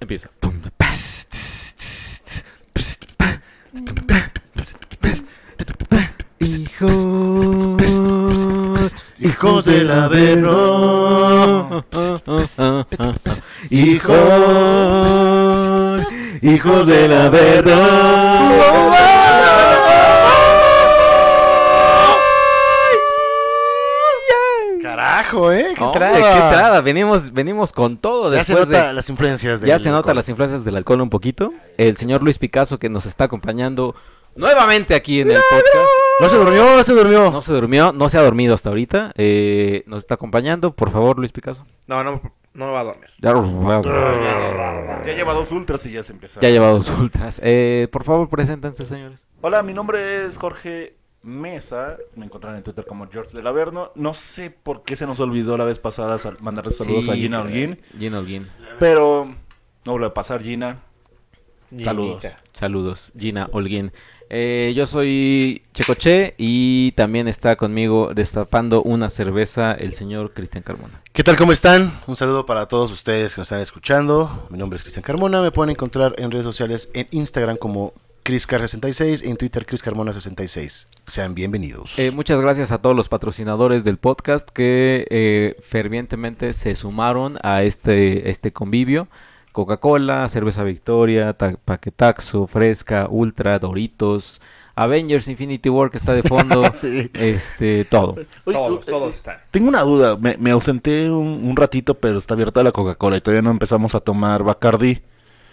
Empieza. Hijos, hijos del Averno. Hijos, hijos del Carajo, ¿Qué Hombre, entrada? qué entrada. Venimos, venimos con todo Ya se nota de... las influencias del Ya se nota alcohol. las influencias del alcohol un poquito. El señor Luis Picasso que nos está acompañando nuevamente aquí en el podcast. No se durmió, no se durmió. No se durmió, no se ha dormido hasta ahorita. eh, nos está acompañando, por favor, Luis Picasso. No, no, no me va a dormir. Ya, Ya lleva dos ultras y ya se empieza. ya ha llevado sus ultras. Eh, por favor, preséntense, señores. Hola, mi nombre es Jorge Mesa. Me encontrarán en Twitter como George del Averno. No sé por qué se nos olvidó la vez pasada sal- mandarle saludos a Gina Holguín. Gina Holguín. Pero no vuelve a pasar, Gina. Saludos. Ginita. Saludos, Gina Holguín. Eh, yo soy Checoche y también está conmigo destapando una cerveza el señor Cristian Carmona. ¿Qué tal? ¿Cómo están? Un saludo para todos ustedes que nos están escuchando. Mi nombre es Cristian Carmona. Me pueden encontrar en redes sociales en Instagram como ChrisCar66 y en Twitter ChrisCarmona66. Sean bienvenidos. Eh, muchas gracias a todos los patrocinadores del podcast que eh, fervientemente se sumaron a este, este convivio. Coca-Cola, Cerveza Victoria, Ta- Paquetaxo, Fresca, Ultra, Doritos, Avengers Infinity War que está de fondo, Sí. este, todo. Todos, todos están. Tengo una duda. Me, me ausenté un, un ratito, pero está abierta la Coca-Cola y todavía no empezamos a tomar Bacardi.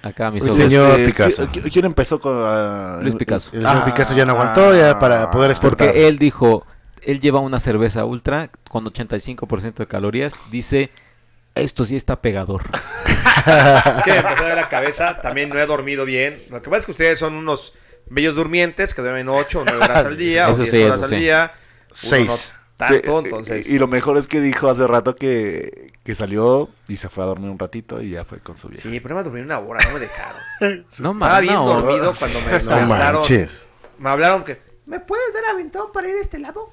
Acá mis Uy, ojos. señor Este, Picasso. ¿qui- qui- ¿Quién empezó con ah, Luis Picasso. El señor Picasso ya no aguantó ya para poder exportar. Porque él dijo, él lleva una cerveza ultra con 85% de calorías, dice, esto sí está pegador. Es que me empezó a dar la cabeza. También no he dormido bien. Lo que pasa es que ustedes son unos bellos durmientes que duermen 8 o 9 horas al día. Eso o 10 sí, horas eso al sí. día. Uno Seis. no tanto, Sí, entonces. Y, y lo mejor es que dijo hace rato que, que salió y se fue a dormir un ratito y ya fue con su vieja. Sí, pero me dormí una hora, no me dejaron. No Estaba mames, bien no. dormido cuando me No despertaron. manches. me hablaron que, ¿me puedes dar aventón para ir a este lado?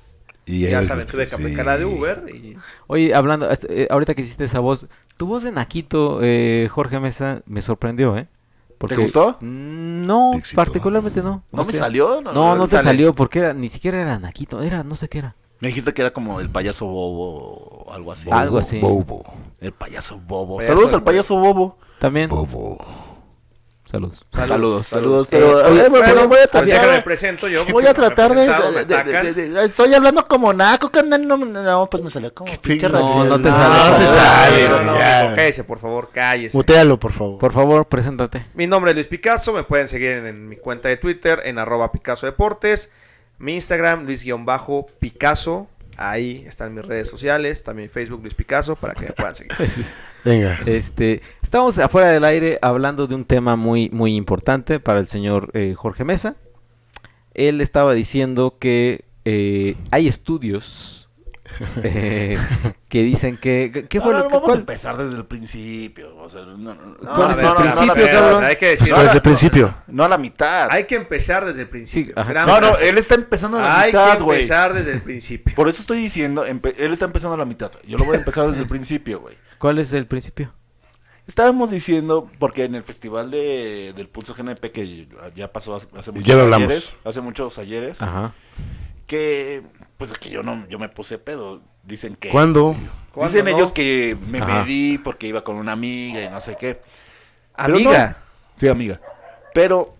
Y ya saben, tuve que aplicar la de Uber y... Oye, hablando, este, eh, ahorita que hiciste esa voz, tu voz de Naquito, eh, Jorge Mesa, me sorprendió, ¿eh? ¿Te gustó? Mm, No, ¿Te particularmente no. ¿No O me salió? No, no te sale. salió porque era, ni siquiera era Naquito, era, no sé qué era. Me dijiste que era como el payaso bobo o algo así. Algo así. Bobo. El payaso bobo. Payaso Saludos de- al payaso bobo. También, Bobo. saludos. Saludos, saludos. saludos. Pero, Eh, voy a tratar, me presento yo. voy a tratar de, de- de- de- de- Estoy hablando como naco, carnal. No, pues me salió como pinche no, racista. no te No, sale. no te sale. No, cállese, por favor, cállese. Mutealo, por favor. Por favor, preséntate. Mi nombre es Luis Picasso, me pueden seguir en, en mi cuenta de Twitter, en arroba Picasso Deportes. Mi Instagram, Luis-Picasso. Ahí están mis redes sociales, también Facebook Luis Picasso, para que me puedan seguir. Venga. Este, estamos afuera del aire hablando de un tema muy, muy importante para el señor eh, Jorge Mesa. Él estaba diciendo que eh, hay estudios eh, que dicen que... ¿Qué fue no, lo no, que... vamos a empezar desde el principio. O sea, no, no, no, No, ¿Cuál a es ver, el principio, no, a ver, cabrón? Hay que decir, Desde el principio. no a la mitad. hay que empezar desde el principio. Sí, no, no, él está empezando a la Hay mitad, que güey. empezar desde el principio. Por eso estoy diciendo, él está empezando a la mitad. Yo lo voy a empezar desde el principio, güey. ¿Cuál es el principio? Estábamos diciendo, porque en el festival de, del Pulso GNP, que ya pasó hace, hace muchos Ya lo hablamos. ayeres, hace muchos ayeres, Ajá. que pues que yo no, yo me puse pedo. Dicen que ¿Cuándo? ¿Cuándo dicen no? ellos que me Ajá. medí porque iba con una amiga y no sé qué. Amiga. no. Sí, amiga. Pero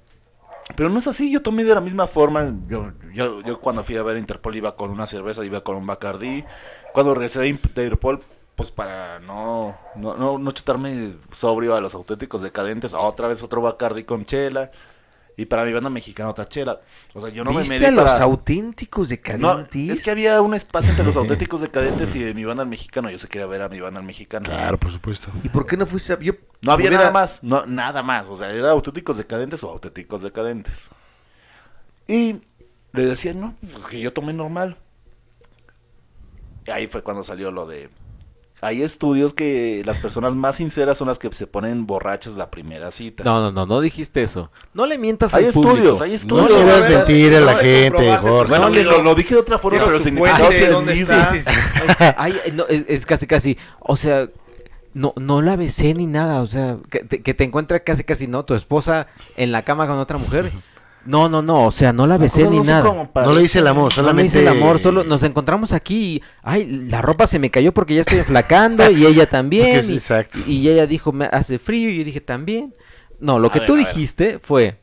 pero no es así, yo tomé de la misma forma. Yo, yo, yo cuando fui a ver Interpol iba con una cerveza, iba con un Bacardi. Cuando regresé de Interpol, pues para no, no, no, no chutarme sobrio a los auténticos decadentes, otra vez otro Bacardi con chela. Y para mi banda mexicana otra chela. O sea, yo no me ¿Viste medí a los para... auténticos No, decadentes? es que había un espacio entre los auténticos decadentes y de mi banda al mexicano. Yo se quería ver a mi banda al mexicano. Claro, por supuesto. ¿Y por qué no fuiste a... Yo... No había hubiera- nada más, no, nada más. O sea, era auténticos decadentes o auténticos decadentes. Y le decía, no, pues, que yo tomé normal. Y ahí fue cuando salió lo de... Hay estudios que las personas más sinceras son las que se ponen borrachas la primera cita. No, no, no, no dijiste eso. No le mientas hay al público. estudios, hay No estudios. le a das mentir a la no, gente, Jorge. Bueno, ¿Dónde lo, lo- lo dije de otra forma, Pero pero tu significado es el ¿dónde mismo. está? Ay, no, es, es casi, casi. O sea, no, no la besé ni nada, o sea, que te, que te encuentra casi casi, ¿no? Tu esposa en la cama con otra mujer. No, no, no, o sea, no la besé ni no nada. No le hice el amor, No me solamente... hice el amor, solo nos encontramos aquí y, ay, la ropa se me cayó porque ya estoy enflacando y ella también. Y, exacto. y ella dijo, me hace frío y yo dije también. No, lo A que ver, tú dijiste fue,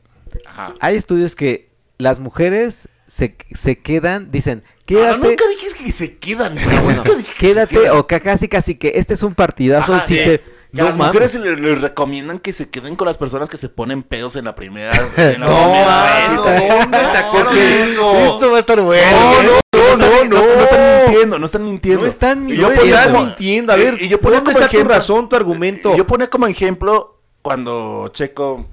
Ajá. hay estudios que las mujeres se, se quedan, dicen, Ah, quédate, nunca dije que se quedan, güey. bueno, Nunca dije que se quédate quedan. o ca- casi casi que este es un partidazo Ajá, si sí. se... Que a no las mames. mujeres les, les recomiendan que se queden con las personas que se ponen pedos en la primera, en la No, primera mano, cita. ¿dónde sacó Porque eso? Esto va a estar bueno. No, no, no, no, no están mintiendo, no están mintiendo. No están Y yo ponía como- mintiendo. A ver, y- y yo ponía ¿dónde como está tu ejemplo- razón, tu argumento? Yo ponía como ejemplo cuando Checo.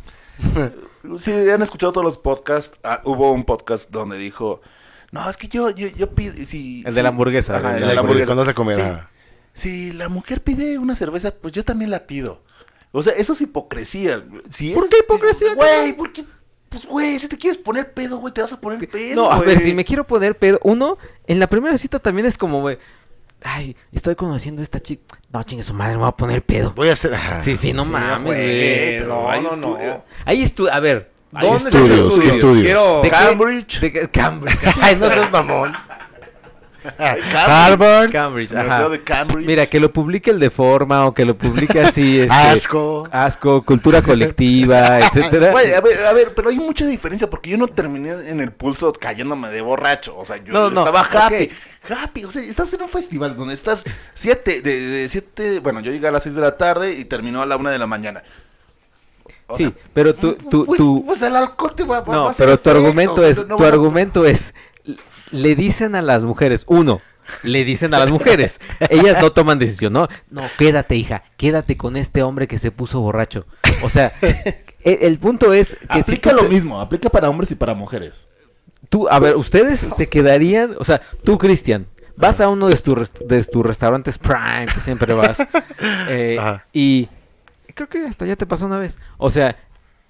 Si han escuchado todos los podcasts, ah, hubo un podcast donde dijo: No, es que yo, yo, yo pido. Si, El si- de la hamburguesa, Ajá, el el de de la hamburguesa. Cuando vas a comer, Sí. Si la mujer pide una cerveza, pues yo también la pido. O sea, eso es hipocresía. Si ¿Por eres- qué hipocresía, Güey, porque. Pues, güey, si te quieres poner pedo, güey, te vas a poner pedo. No, a güey. ver, si me quiero poner pedo, uno, en la primera cita también es como, güey, ay, estoy conociendo a esta chica. No, chingue su madre, me voy a poner pedo. Voy a hacer... ajá. Sí, sí, no Sí, mames, güey, No, no, no. Ahí estu a ver, ¿Dónde estudios, estudio? estudios. Quiero... ¿De qué? Cambridge. de Cambridge. Ay, no seas mamón. Harvard. Cambridge, Universidad ajá. de Cambridge. Mira, que lo publique el de forma o que lo publique así, este, Asco. asco, cultura colectiva, etcétera. Güey, a ver, a ver, pero hay mucha diferencia porque yo no terminé en el pulso cayéndome de borracho. O sea, yo No, no, estaba happy. Happy. O sea, estás en un festival donde estás siete, de, de siete, bueno, yo llegué a las seis de la tarde y terminó a la una de la mañana. O Sí, sea, pero tú, tú, pues, tú, pues el alcohol te va, va- No, a pero tu efecto, argumento o sea, es, no tu a- argumento es, le dicen a las mujeres, uno, le dicen a las mujeres, ellas no toman decisión, no, no, quédate hija, quédate con este hombre que se puso borracho. O sea, e- el, punto es que si Aplica lo te- mismo, aplica para hombres y para mujeres. tú, a ver, ustedes se quedarían, o sea, tú Cristian, vas a uno de tus de tus restaurantes Prime, que siempre vas, eh, y creo que hasta ya te pasó una vez, o sea,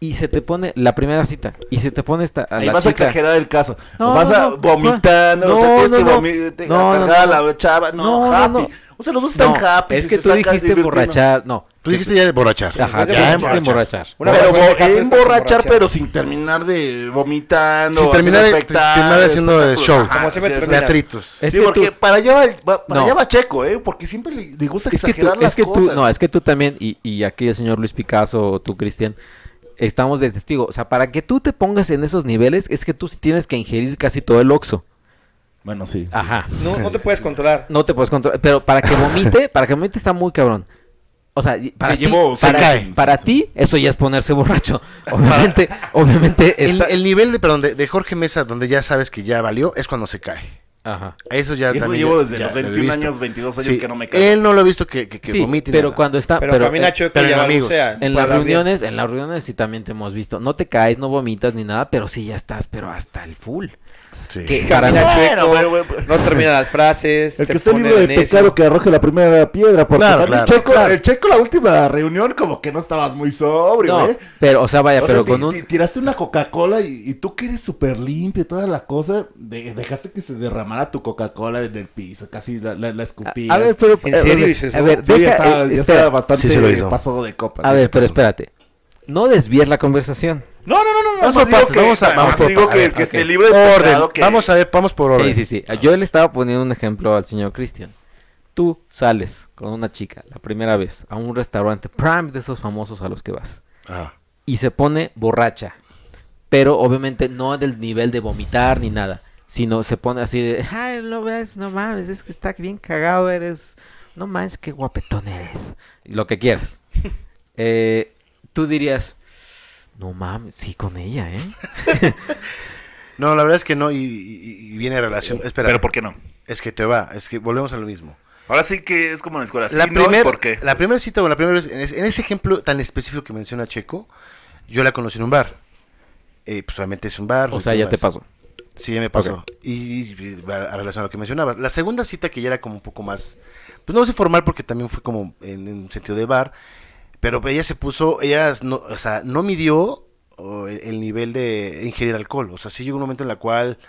y se te pone la primera cita, y se te pone esta, a Ahí la vas a chica- exagerar el caso. No, vas no, a no, vomitando, no, o sea, tienes no, que no. vomi- No, no, cargar a no. la chava. No, No, no, happy. no. O sea, los dos están No, happy. es si que tú dijiste emborrachar, no. Tú dijiste ya de borrachar. Ajá, Después de ya emborrachar. emborrachar. Una pero emborrachar, emborrachar. pero sin terminar de vomitando. Sin terminar haciendo de- espectáculos, terminar haciendo show. Ajá, Como siempre. Teatritos. Es sí, que porque tú- para allá va, para No. allá va Checo, ¿eh? Porque siempre le, gusta es que tú, exagerar es las tú, cosas. no, es que tú también, y, y aquí el señor Luis Picasso o tú, Cristian, estamos de testigo. O sea, para que tú te pongas en esos niveles, es que tú sí tienes que ingerir casi todo el oxo. Bueno, sí. Ajá. No, no te puedes controlar. No te puedes controlar. Pero para que vomite, para que vomite está muy cabrón. O sea, para, Sí, ti, para, para ti, eso ya es ponerse borracho. Obviamente, obviamente El, nivel de, perdón, de, de Jorge Mesa, donde ya sabes que ya valió, es cuando se cae. Ajá. Eso ya eso llevo desde ya los lo he 21 visto. años, 22 años Sí, que no me caigo. Él no lo he visto que, que, que Sí, vomite. pero nada. cuando está... Pero, pero, camina eh, pero ya amigos. balbucea, En las hablar bien. reuniones, en las reuniones sí también te hemos visto. No te caes, no vomitas ni nada, pero sí ya estás, pero hasta el full. Sí. Que Bueno, bueno, bueno. no termina las frases. El que esté libre de pecado que arroje la primera piedra. Porque Claro, también claro, Checo, claro. el Checo la última reunión como que no estabas muy sobrio, No, ¿eh? pero, o sea, vaya, O pero sea, con un... ti- tiraste una Coca-Cola y, y tú que eres súper limpio y toda la cosa, de- dejaste que se derramara tu Coca-Cola en el piso, casi la, la, la escupías. A ver, pero... ¿En a serio ver, dices A ver, Sí, deja... ya estaba, eh, ya espera. estaba bastante Sí pasado de copas. A ver, pero espérate. No desvíes la conversación. No, no, no, no. Vamos por partes, que- vamos a- vamos por- digo a que, ver, que esté ok. libre de Orden. que... Vamos a ver, vamos por orden. Sí, sí, sí. Yo le estaba poniendo un ejemplo al señor Cristian. Tú sales con una chica la primera vez a un restaurante Prime de esos famosos a los que vas Ah. y se pone borracha. Pero obviamente no del nivel de vomitar ni nada, sino se pone así de, ay, no ves, no mames, es que está bien cagado, eres, no mames, qué guapetón eres. Lo que quieras. Eh, tú dirías, no mames, sí con ella, ¿eh? No, la verdad es que no, y, y- y viene relación. Espera, Pero ¿por qué no? es que te va, es que volvemos a lo mismo. Ahora sí que es como en la escuela. la, sí, no, ¿y primer- ¿por qué? la primera cita o la primera vez, en, ese- en ese ejemplo tan específico que menciona Checo, yo la conocí en un bar. Eh, pues obviamente es un bar. O sea, ya te pasó. Sí, ya me pasó. Y, y a, a relación a lo que mencionabas. La segunda cita que ya era como un poco más, pues no sé formal porque también fue como en, en sentido de bar, pero ella se puso, ella no, o sea, no midió el, el nivel de ingerir alcohol. O sea, sí llegó un momento en el cual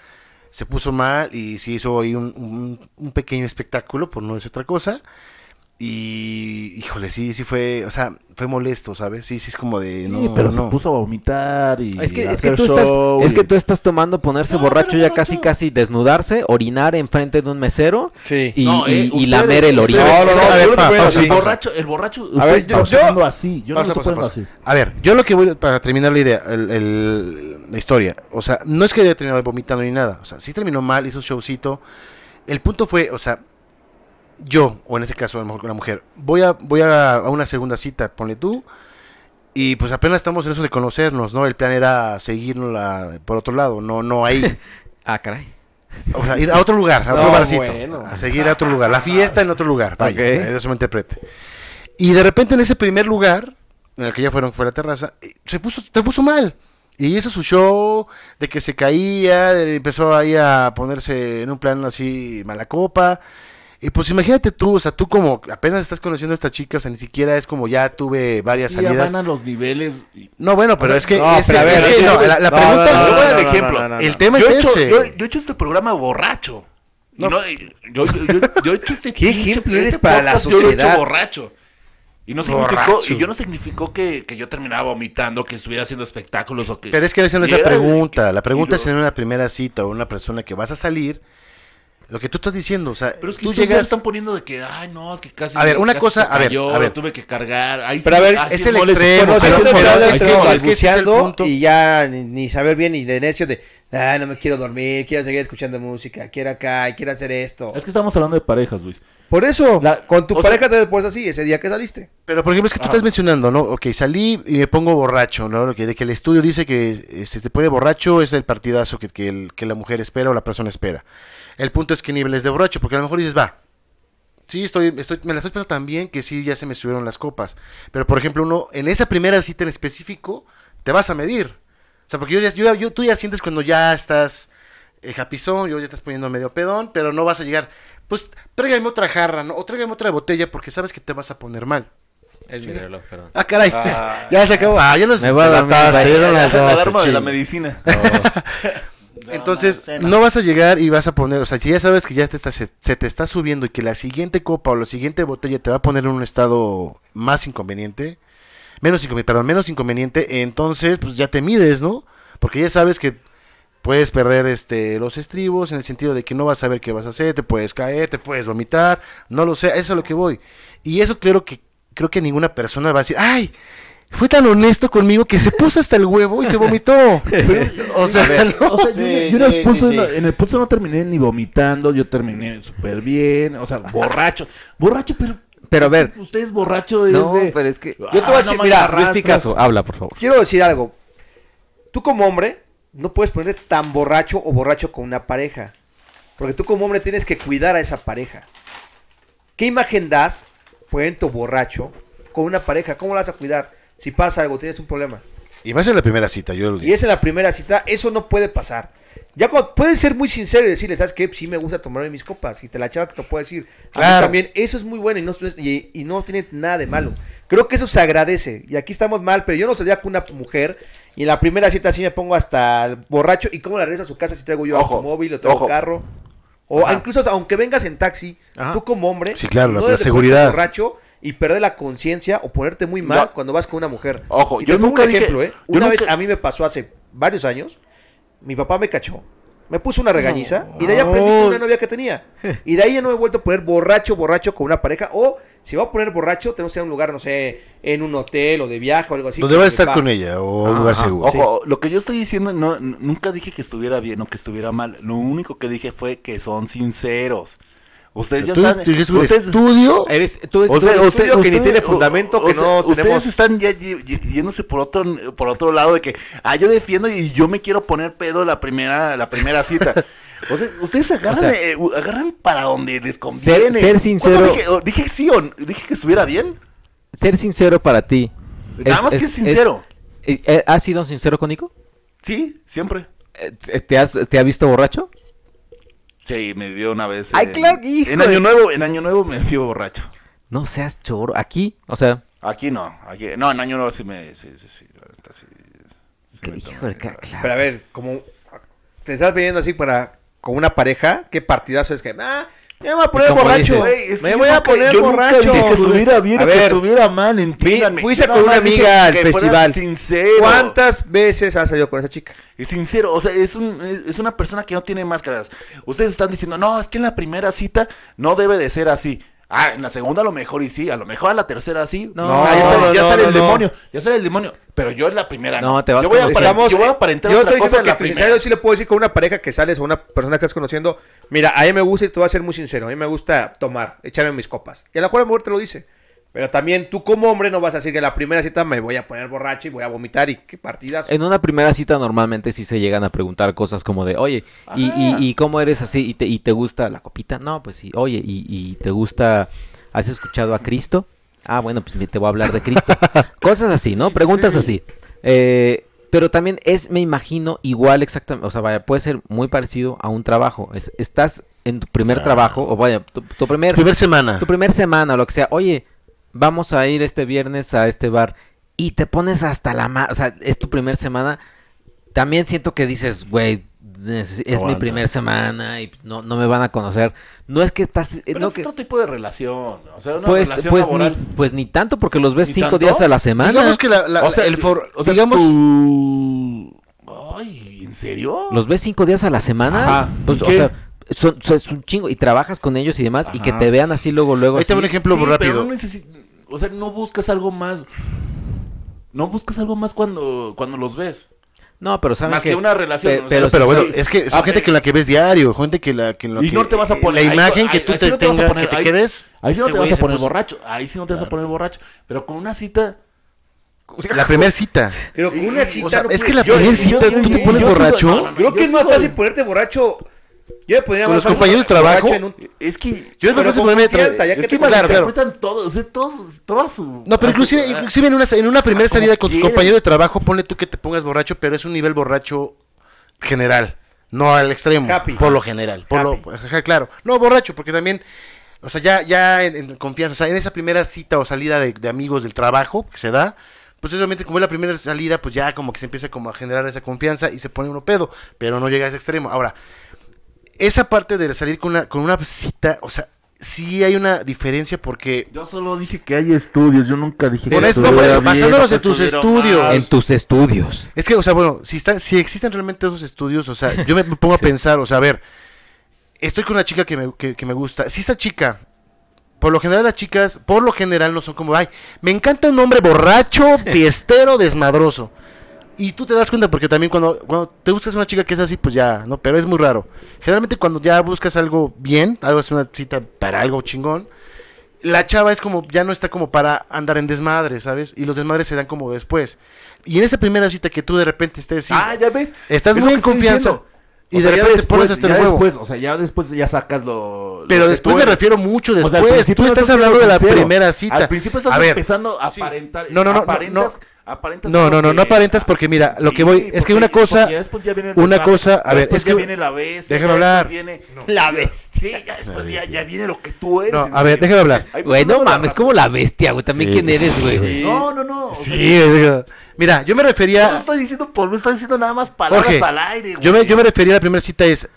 se puso mal y sí hizo ahí un, un- un pequeño espectáculo, por no decir otra cosa. Y, híjole, sí, sí fue, o sea, fue molesto, ¿sabes? Sí, sí, es como de... Sí, no, pero no. se puso a vomitar y Es que, a es, que hacer tú show estás, es que tú estás tomando ponerse No, borracho pero ya casi casi desnudarse, orinar enfrente de un mesero Sí. y, No, y- eh, y ustedes- lamer el orina. No, no, no, a ver, pa- el borracho, el borracho, A ver, yo- así, yo no Pausa, lo pausa, así. A ver, yo lo que voy para terminar la idea, el- el- la historia, o sea, no es que haya terminado vomitando ni nada, o sea, sí terminó mal, hizo showcito. El punto fue, o sea, yo, o en este caso a lo mejor con la mujer, voy a voy a, a una segunda cita, ponle tú, y pues apenas estamos en eso de conocernos, ¿no? El plan era seguirnos la- por otro lado, no no ahí. Ah, caray. O sea, ir a otro lugar, a otro No, barcito. bueno. A seguir a otro lugar. La fiesta en otro lugar. Vaya, Ok. eso me interprete. Y de repente en ese primer lugar, en el que ya fueron, fue la terraza, eh, se puso, se puso mal. Y hizo su show, de que se caía, de- empezó ahí a ponerse en un plan así mala copa. Y pues imagínate tú, o sea, tú como apenas estás conociendo a esta chica, o sea, ni siquiera es como ya tuve varias Sí, ya salidas. van a los niveles. y- No, bueno, pero es que, No, ese- pero a ver, es que no, no, la, la no, pregunta, no, no, Yo voy a dar no, no, ejemplo. no, no, el tema yo, he es hecho, ese. yo, yo he hecho este programa borracho. No. no, yo, yo, yo, yo he hecho este ¿Qué ejemplo eres este para la podcast Yo lo he hecho sociedad? borracho. Y no significó, Borracho. y yo no significó que, que yo terminaba vomitando, que estuviera haciendo espectáculos o que. Pero es que esa no es la pregunta. La pregunta es en una primera cita o una persona que vas a salir. Lo que tú estás diciendo, o sea, Pero es que tú llegas. están poniendo de que, ay, no, es que casi. A ver, una casi cosa, a ver, cayó, a ver. lo tuve que cargar. Ahí Pero sí- a ver, es el extremo, Bueno, pero- hablas, es que- el punto. y ya ni, ni saber bien ni de necio de, ah, no me quiero dormir, quiero seguir escuchando música, quiero acá, quiero hacer esto. Es que estamos hablando de parejas, Luis. Por eso, La- con tu pareja te pones así, ese día que saliste. Pero por ejemplo, es que tú estás mencionando, ¿no? Ok, salí y me pongo borracho, ¿no? Que, de que el estudio dice que este, te pone borracho es el partidazo que, que, el- que la mujer espera o la persona espera. El punto es qué nivel es de borracho, porque a lo mejor dices, va. Sí, estoy, estoy, me la estoy esperando tan bien que sí, ya se me subieron las copas. Pero por ejemplo, uno, en esa primera cita en específico, te vas a medir. O sea, porque yo, ya- yo, yo- tú ya sientes cuando ya estás eh, japizón, yo ya estás poniendo medio pedón, pero no vas a llegar, pues tráigame otra jarra, ¿no? O tráigame otra botella porque sabes que te vas a poner mal. Es mi reloj, perdón. Ah, caray. Ah. ya se acabó. Ah, ya nos Me voy a las La 12, alarma de la ching. medicina. Entonces, no vas a llegar y vas a poner, o sea, si ya sabes que ya te está- se, se te está subiendo y que la siguiente copa o la siguiente botella te va a poner en un estado más inconveniente, menos inconveniente, perdón, menos inconveniente, entonces pues ya te mides, ¿no? Porque ya sabes que puedes perder este los estribos en el sentido de que no vas a saber qué vas a hacer, te puedes caer, te puedes vomitar, no lo sé, eso es a lo que voy. Y eso claro que creo que ninguna persona va a decir, "Ay, fue tan honesto conmigo que se puso hasta el huevo y se vomitó." o sea, ¿no? O sea, yo, en, el pulso, sí, no- sí. en el pulso no terminé ni vomitando, yo terminé súper bien, o sea, borracho. Borracho, pero... Pero a ver. Usted es borracho No, de- pero es que... Yo te voy a Ah, decir, no mira. Luis Picasso, habla, por favor. Quiero decir algo. Tú como hombre no puedes ponerte tan borracho o borracho con una pareja. Porque tú como hombre tienes que cuidar a esa pareja. ¿Qué imagen das, por ejemplo, borracho con una pareja? ¿Cómo la vas a cuidar? Si pasa algo, tienes un problema. Y más en la primera cita, yo lo Y digo. es en la primera cita, eso no puede pasar. Ya cuando puedes ser muy sincero y decirle, ¿sabes qué? Sí me gusta tomarme mis copas. Y te la chava que te puede decir. A mí Claro. también, eso es muy bueno y no, y, y no tiene nada de malo. Creo que eso se agradece. Y aquí estamos mal, pero yo no saldría con una mujer y en la primera cita sí me pongo hasta el borracho. ¿Y cómo la regreso a su casa si traigo yo Ojo, automóvil o traigo ojo. carro? O Ajá. incluso aunque vengas en taxi, Ajá. tú como hombre, Sí, claro, la- la seguridad. borracho y perder la conciencia o ponerte muy mal No. cuando vas con una mujer. Ojo, Y yo nunca un dije- ejemplo, ¿eh? yo Una nunca- vez a mí me pasó hace varios años, mi papá me cachó, me puso una regañiza y de ahí aprendí con una novia que tenía. Y de ahí ya no me he vuelto a poner borracho, borracho con una pareja. O si va a poner borracho, tenemos que ir a un lugar, no sé, en un hotel o de viaje o algo así. Donde vas a estar con ella o un lugar seguro. Ojo, lo que yo estoy diciendo, no, nunca dije que estuviera bien o que estuviera mal. Lo único que dije fue que son sinceros. Ustedes ya ¿Tú están... tienes un ustedes- estudio? Eres, tú, O tú- sea, usted- estudio que ni tiene fundamento, que sea, no Ustedes tenemos- están ya y- y- yéndose por otro, por otro lado de que, ah, yo defiendo y yo me quiero poner pedo la primera, la primera cita. O sea, ustedes agarran, O sea, eh, agarran para donde les conviene. ser ¿Cuándo sincero- Dije, o- dije sí o dije que estuviera bien. ser sincero para ti. Nada más que sincero. eh, eh, ¿Has sido sincero con Nico? Sí, siempre. Eh, ¿Te, has, ¿Te ha visto borracho? Sí, me dio una vez. Ay, en- claro, hijo En año nuevo, en año nuevo me dio borracho. No seas choro. Aquí, o sea, Aquí no, aquí, no, en año nuevo sí me, sí, sí, sí, sí, sí me hijo de claro. Pero a ver, como te estás pidiendo así para con una pareja, ¿qué partidazo es que? Ah, Me voy a poner borracho. es que me yo voy a nunca- poner yo nunca borracho. dije que estuviera bien A o que ver, estuviera mal, entiéndanme. fuiste con una amiga al festival. Sincero. ¿Cuántas veces has salido con esa chica? Es sincero, o sea, es, un, es una persona que no tiene máscaras. Ustedes están diciendo, no, es que en la primera cita no debe de ser así. Ah, en la segunda a lo mejor y sí, a lo mejor a la tercera sí. No, o sea, ya sale, ya no, sale no, el no. demonio, ya sale el demonio. Pero yo en la primera No, no. te vas yo voy a aparentar, yo voy a aparentar yo otra estoy cosa en la primera. sincero sí le puedo decir con una pareja que sales o una persona que estás conociendo. Mira, a mí me gusta y te voy a ser muy sincero. A mí me gusta tomar, echarme mis copas. Y a lo mejor la mujer te lo dice. Pero también tú como hombre no vas a decir que en la primera cita me voy a poner borracho y voy a vomitar y qué partidas. En una primera cita normalmente sí se llegan a preguntar cosas como de, oye, ¿y, y, y cómo eres así? ¿Y te, ¿Y te gusta la copita? No, pues sí. Oye, ¿y, y te gusta, has escuchado a Cristo? Ah, bueno, pues te voy a hablar de Cristo. Cosas así, ¿no? Sí, Preguntas sí. así. Eh, pero también es, me imagino, igual exactamente, o sea, vaya, puede ser muy parecido a un trabajo. Es- estás en tu primer trabajo, o vaya, tu, tu primer, Primer semana. tu primer semana o lo que sea, oye, vamos a ir este viernes a este bar y te pones hasta la ma, o sea, es tu primer semana, también siento que dices, güey, es mi Aguanta. primer semana y no, no me van a conocer. No es que estás, eh, Pero no es que- otro tipo de relación. O sea, una pues, relación pues, laboral. ni, pues ni tanto porque los ves ¿Ni cinco tanto? días a la semana. Digamos que la, la- o sea, el for- o sea, digamos, tú- Ay, ¿en serio? Los ves cinco días a la semana. Ajá, Pues, ¿y o sea, son, son- es un chingo. Y trabajas con ellos y demás. Y que te vean así luego, luego. ahí te un ejemplo Sí, muy pero rápido. no O sea, no buscas algo más. No buscas algo más cuando, cuando los ves. No, pero saben Más que una relación, pe- o sea, pero, pero bueno, sí. es que son Ah, gente eh. que la que ves diario, gente que la que, en lo Y que- no te vas a poner. la ahí- imagen que ahí- tú ahí te sí no te tengas, poner- que te ahí- quedes. Ahí sí no este te vas a poner borracho. Ahí sí no te vas a poner borracho. Pero con una cita. La primera cita. Pero con una cita O sea, no es que la primera cita yo- tú te yo- pones borracho. Creo que es más fácil ponerte borracho. Yo me podría ¿Con más los compañeros de trabajo? un- Es que. Yo es fácil con ponerme de confianza, tra- ya es que que te claro, claro. malinterpretan todo. O sea, todos, toda su. No, pero inclusive, inclusive en una, en una primera Ah, salida con tus compañeros de trabajo, ponle tú que te pongas borracho, pero es un nivel borracho general, no al extremo, Happy. por lo general. Por lo, Happy. ajá, claro, no borracho, porque también, o sea, ya, ya en, en confianza, o sea, en esa primera cita o salida de, de amigos del trabajo que se da, pues obviamente como es la primera salida, pues ya como que se empieza como a generar esa confianza y se pone uno pedo, pero no llega a ese extremo. Ahora, esa parte de salir con una, con una cita, o sea, sí hay una diferencia porque Yo solo dije que hay estudios. Yo nunca dije Por que eso, estuviera pues, basándonos en tus estudios. En tus estudios. Es que, o sea, bueno, si, están, si existen realmente esos estudios, o sea, yo me pongo a pensar, o sea, a ver, estoy con una chica que me, que, que me gusta. Si esa chica, por lo general las chicas, por lo general no son como, ay, me encanta un hombre borracho, fiestero, desmadroso. Y tú te das cuenta porque también cuando, cuando te buscas una chica que es así, pues ya, ¿no? Pero es muy raro. Generalmente cuando ya buscas algo bien, algo es una cita para algo chingón, la chava es como, ya no está como para andar en desmadre, ¿sabes? Y los desmadres se dan como después. Y en esa primera cita que tú de repente estés... Ah, ya ves. Estás Es muy en confianza. diciendo. Y O de sea, ya repente después, hasta ya después, o sea, ya después ya sacas lo. lo Pero después me refiero mucho O sea, después. al principio tú estás hablando de la sincero. primera cita. Al principio estás A ver, empezando a aparentar. No, no, no, no, aparentas, no. Aparentas No, no, no, no aparentas porque mira, lo que voy- es que una cosa- porque ya después ya viene el una cosa- a ver, después es ya que- viene la bestia. déjame hablar. después viene- La bestia. Sí, ya después ya, ya viene lo que tú eres. No, a ver, déjame hablar. Güey, estás no mames, como la bestia, güey. También Sí, quién eres, güey. sí. No, no, no. o sea, Sí, digo, mira, yo me Yo no refería... estoy diciendo por mí, estoy diciendo nada más palabras Jorge, al aire, güey. yo me, yo me refería a la primera cita es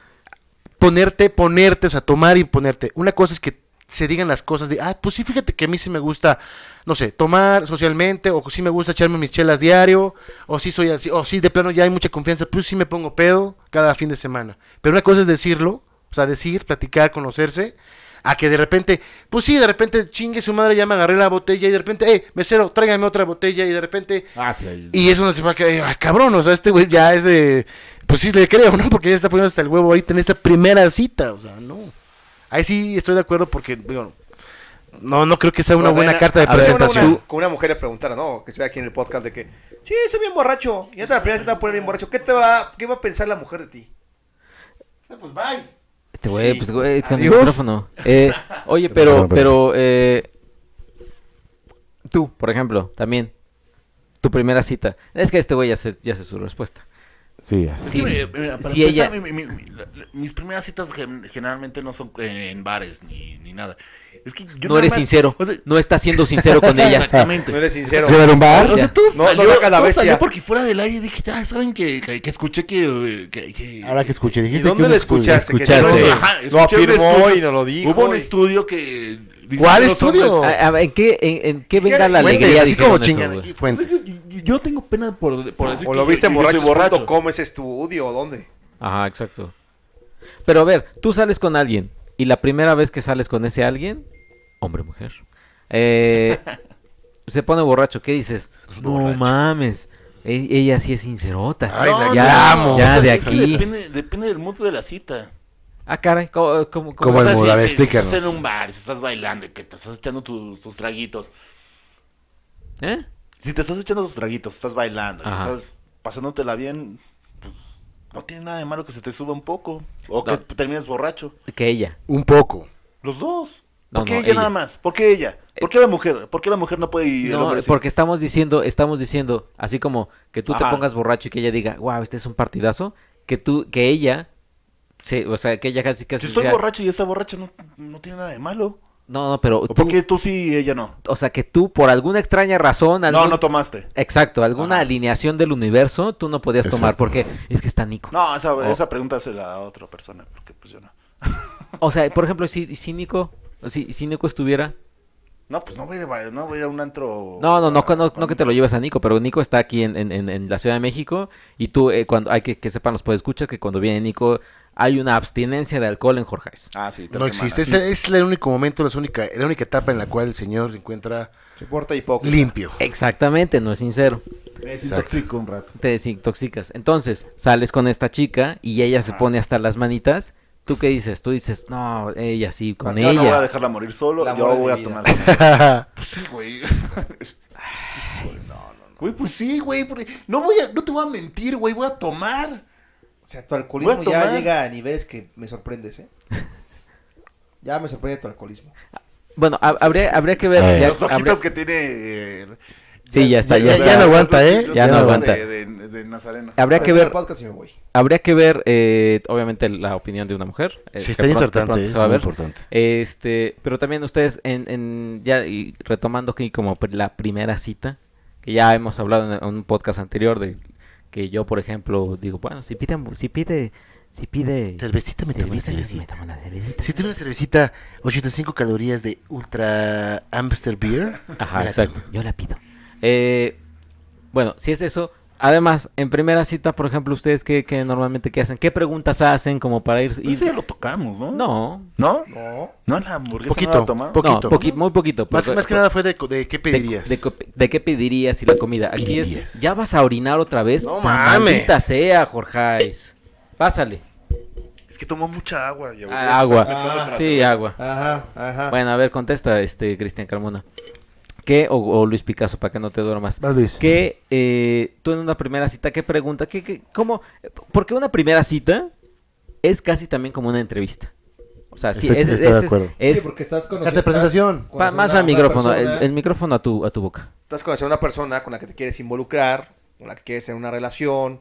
ponerte, ponerte, o sea, tomar y ponerte. Una cosa es que se digan las cosas de, ah, pues sí, fíjate que a mí sí me gusta, no sé, tomar socialmente, o sí me gusta echarme mis chelas diario, o sí soy así, o sí, de plano ya hay mucha confianza, pues sí me pongo pedo cada fin de semana. Pero una cosa es decirlo, o sea, decir, platicar, conocerse, a que de repente, pues sí, de repente chingue su madre, ya me agarré la botella y de repente, hey, mesero, tráigame otra botella y de repente, Ah, sí, y eso no se va a quedar, "Ay, cabrón, o sea, este güey ya es de. Pues sí, le creo, ¿no? Porque ya está poniendo hasta el huevo ahorita en esta primera cita, o sea, no. Ahí sí estoy de acuerdo porque, digo, no, no creo que sea una Bueno, buena carta de presentación. Una, con una mujer le preguntara, ¿no? Que se ve aquí en el podcast de que, sí, estoy bien borracho. Y hasta la primera cita va a poner bien borracho. ¿Qué te va, qué va a pensar la mujer de ti? Pues bye. Este güey, Sí. pues güey, con el micrófono. Eh, oye, pero, pero, eh, tú, por ejemplo, también, tu primera cita. Es que este güey ya sé, ya sé su respuesta. Sí, Es Sí. que, me- mira, para Si empezar, ella- mi- mi- mi- mis primeras citas gen- generalmente no son eh, en bares ni, ni nada. Es que yo no eres más- sincero. o sea, No estás siendo sincero con ella. Exactamente. No eres sincero. ¿Qué era un bar? O sea, todo No, no salió, sacas la bestia. salió porque fuera del aire dije, ah, ¿saben que, que, que escuché que... que, que- Ahora que escuché, ¿Y dijiste dónde que lo escuchaste? Que escuchaste. no- Ajá, Lo escuché un afirmó estudio- y no lo dijo. Hubo un y- estudio que... dice ¿Cuál estudio? hombres- A- a ver, ¿En qué, en, en qué venga la Fuentes, alegría? así como eso, chingan O sea, yo, tengo pena por, por decir O que- lo viste en soy borracho. borrachos.com ese estudio o dónde. Ajá, exacto. Pero a ver, tú sales con alguien y la primera vez que sales con ese alguien, hombre, mujer, eh, se pone borracho. ¿Qué dices? No Borracho. mames, e- ella sí es sincerota. Ay, la ya, amo. ya O sea, de es aquí. Depende, depende del mood de la cita. Ah, caray, ¿cómo, cómo, cómo? ¿Cómo sea, mood? si, estás en un bar, si estás bailando y que te estás echando tus, tus traguitos. ¿Eh? Si te estás echando tus traguitos, estás bailando, y estás pasándotela bien, pues, no tiene nada de malo que se te suba un poco. O No. que termines borracho. Que ella. Un poco. Los dos. No, ¿Por qué no, ella, ella. nada más? ¿Por qué ella? ¿Por qué la mujer? ¿Por qué la mujer no puede ir? No, porque estamos diciendo, estamos diciendo, así como que tú te pongas borracho y que ella diga, wow, este es un partidazo, que tú, que ella, se, o sea, que ella casi casi Si estoy borracho y está borracha, no, no tiene nada de malo. No, no, pero ¿O tú, por qué tú sí y ella no? o sea, que tú por alguna extraña razón, No, algún- no tomaste. exacto, alguna Ajá. alineación del universo, tú no podías tomar Exacto. porque es que está Nico. No, esa, esa pregunta se la a otra persona, porque pues yo no. O sea, por ejemplo, si, si Nico, si, si Nico estuviera, No, pues no voy a, ir a- no voy a un antro. no, no, no, no, no que te lo lleves a Nico, pero Nico está aquí en, en, en- en la Ciudad de México y tú, eh, cuando hay que, que sepan los puedes escuchar que cuando viene Nico hay una abstinencia de alcohol en Jorge's. Ah, sí, No existe. Es, es el único momento, es única, la única etapa en la cual el señor se encuentra Se porta hipócrita. limpio. Exactamente, no es sincero. Me desintoxico un rato. te desintoxicas. Entonces, sales con esta chica y ella se pone hasta las manitas. ¿Tú qué dices? Tú dices, no, ella sí, con yo no voy a ella. dejarla morir solo, yo voy a tomar. Pues sí, güey. Güey, pues sí, güey. No voy a, no te voy a mentir, güey. Voy a tomar. O sea, tu alcoholismo Voy a tomar. ya llega a niveles que me sorprendes, ¿eh? Ya me sorprende tu alcoholismo. Bueno, ha- habría, habría que ver. Eh. ya- Los ojitos habría- que tiene. eh, Sí, ya está, ya ya- ya no aguanta, ¿eh? Ya no aguanta. De, de- de Nazareno. habría que Termino el ver, podcast y me voy. habría que ver, eh, obviamente, la opinión de una mujer. eh, Sí, que está pronto- que importante, pronto es se va a muy ver. importante. Este, pero también ustedes, en, en- ya y retomando aquí como pr- la primera cita, que ya hemos hablado en, en un podcast anterior de que yo, por ejemplo, digo, bueno, si pide, si pide, si pide Cervecita, me tomo cervecita. me tomo una cervecita. Si tiene una cervecita 85 calorías de Ultra Amster Beer. Ajá, exacto. Yo la pido. Eh, bueno, si es eso. Además, en primera cita, por ejemplo, ustedes qué, qué normalmente qué hacen, qué preguntas hacen como para ir. ir- Ese ya lo tocamos, ¿no? No, ¿No? No. No, la hamburguesa Poquito, no la tomamos. po- no, Poquito. poqui- muy poquito. Más, pero- más que nada fue de, de qué de- pedirías. De, co- de qué pedirías y la comida? Aquí Pedirías. es, ya vas a orinar otra vez. No mames. Maldita sea, Jorjais. Pásale. Es que tomó mucha agua. y ahorita Ah, agua. la Sí, agua. Ajá, ajá. Bueno, a ver, contesta, este, Cristian Carmona. ¿Qué, o, o Luis Picasso, para que no te duermas? Vas, Luis. que eh, tú en una primera cita, ¿qué pregunta? ¿Qué, qué, cómo? Porque una primera cita es casi también como una entrevista. O sea, sí, Estoy- es, de acuerdo. es- Sí, porque estás conociendo... Carta de presentación. pa- más al micrófono, el, persona, el micrófono a tu, a tu boca. Estás conociendo a una persona con la que te quieres involucrar, con la que quieres tener una relación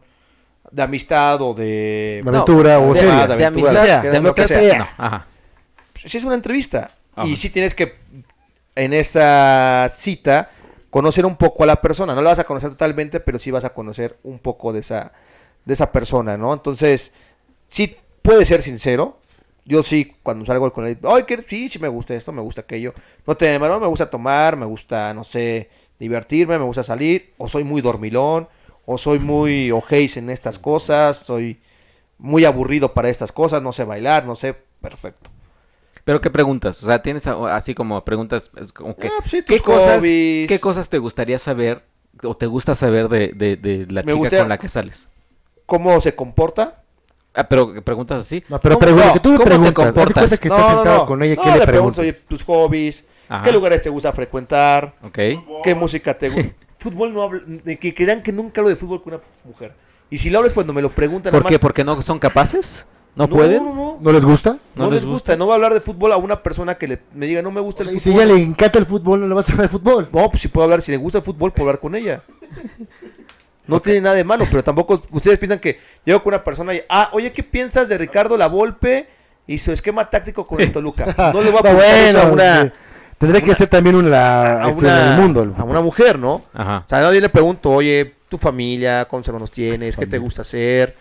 de amistad o de... De aventura o de, seria. de de amistad, aventura, de lo que amistad, sea. no, ajá. Sí es una entrevista. Ajá. Y sí tienes que, en esta cita, conocer un poco a la persona. No la vas a conocer totalmente, pero sí vas a conocer un poco de esa, de esa persona, ¿no? Entonces, sí puede ser sincero. Yo sí, cuando salgo con él, ay, que sí, sí me gusta esto, me gusta aquello. No te no, me gusta tomar, me gusta, no sé, divertirme, me gusta salir. O soy muy dormilón, o soy muy ojéis en estas cosas, soy muy aburrido para estas cosas, no sé bailar, no sé, perfecto. Pero ¿qué preguntas? O sea, tienes así como preguntas, como que, Ah, pues sí, ¿qué, tus cosas. ¿qué cosas te gustaría saber o te gusta saber de, de, de la Me chica con la que sales? ¿Cómo se comporta? Ah, pero preguntas así. No, pero ¿Cómo- pregunta, no, que tú ¿cómo te preguntas. De comportas? cuenta que estás sentado con ella, No, ¿qué le le pregunto preguntas? oye, tus hobbies, Ajá. qué lugares te gusta frecuentar, Ok. qué música te gusta. fútbol no hablo, de que crean que nunca hablo de fútbol con una mujer. Y si lo hablo es cuando me lo preguntan. ¿Por qué? ¿Porque no son capaces? ¿No, pueden? No, no, no. ¿No les gusta? No, ¿No les gusta. No voy a hablar de fútbol a una persona que le, me diga, no me gusta O sea, el y si fútbol. ella le encanta el fútbol, no le vas a hablar de fútbol. No, pues si puedo hablar, si le gusta el fútbol, puedo hablar con ella. No tiene nada de malo, pero tampoco ustedes piensan que llego con una persona y, ah, oye, ¿qué piensas de Ricardo La Volpe y su esquema táctico con el Toluca? No le voy a No, preguntar eso a bueno, una, sí. Tendría que ser también una a estrella una, del mundo. el a fútbol. una mujer, ¿no? Ajá. O sea, nadie le pregunto, oye, tu familia, cuántos hermanos tienes, qué te gusta hacer,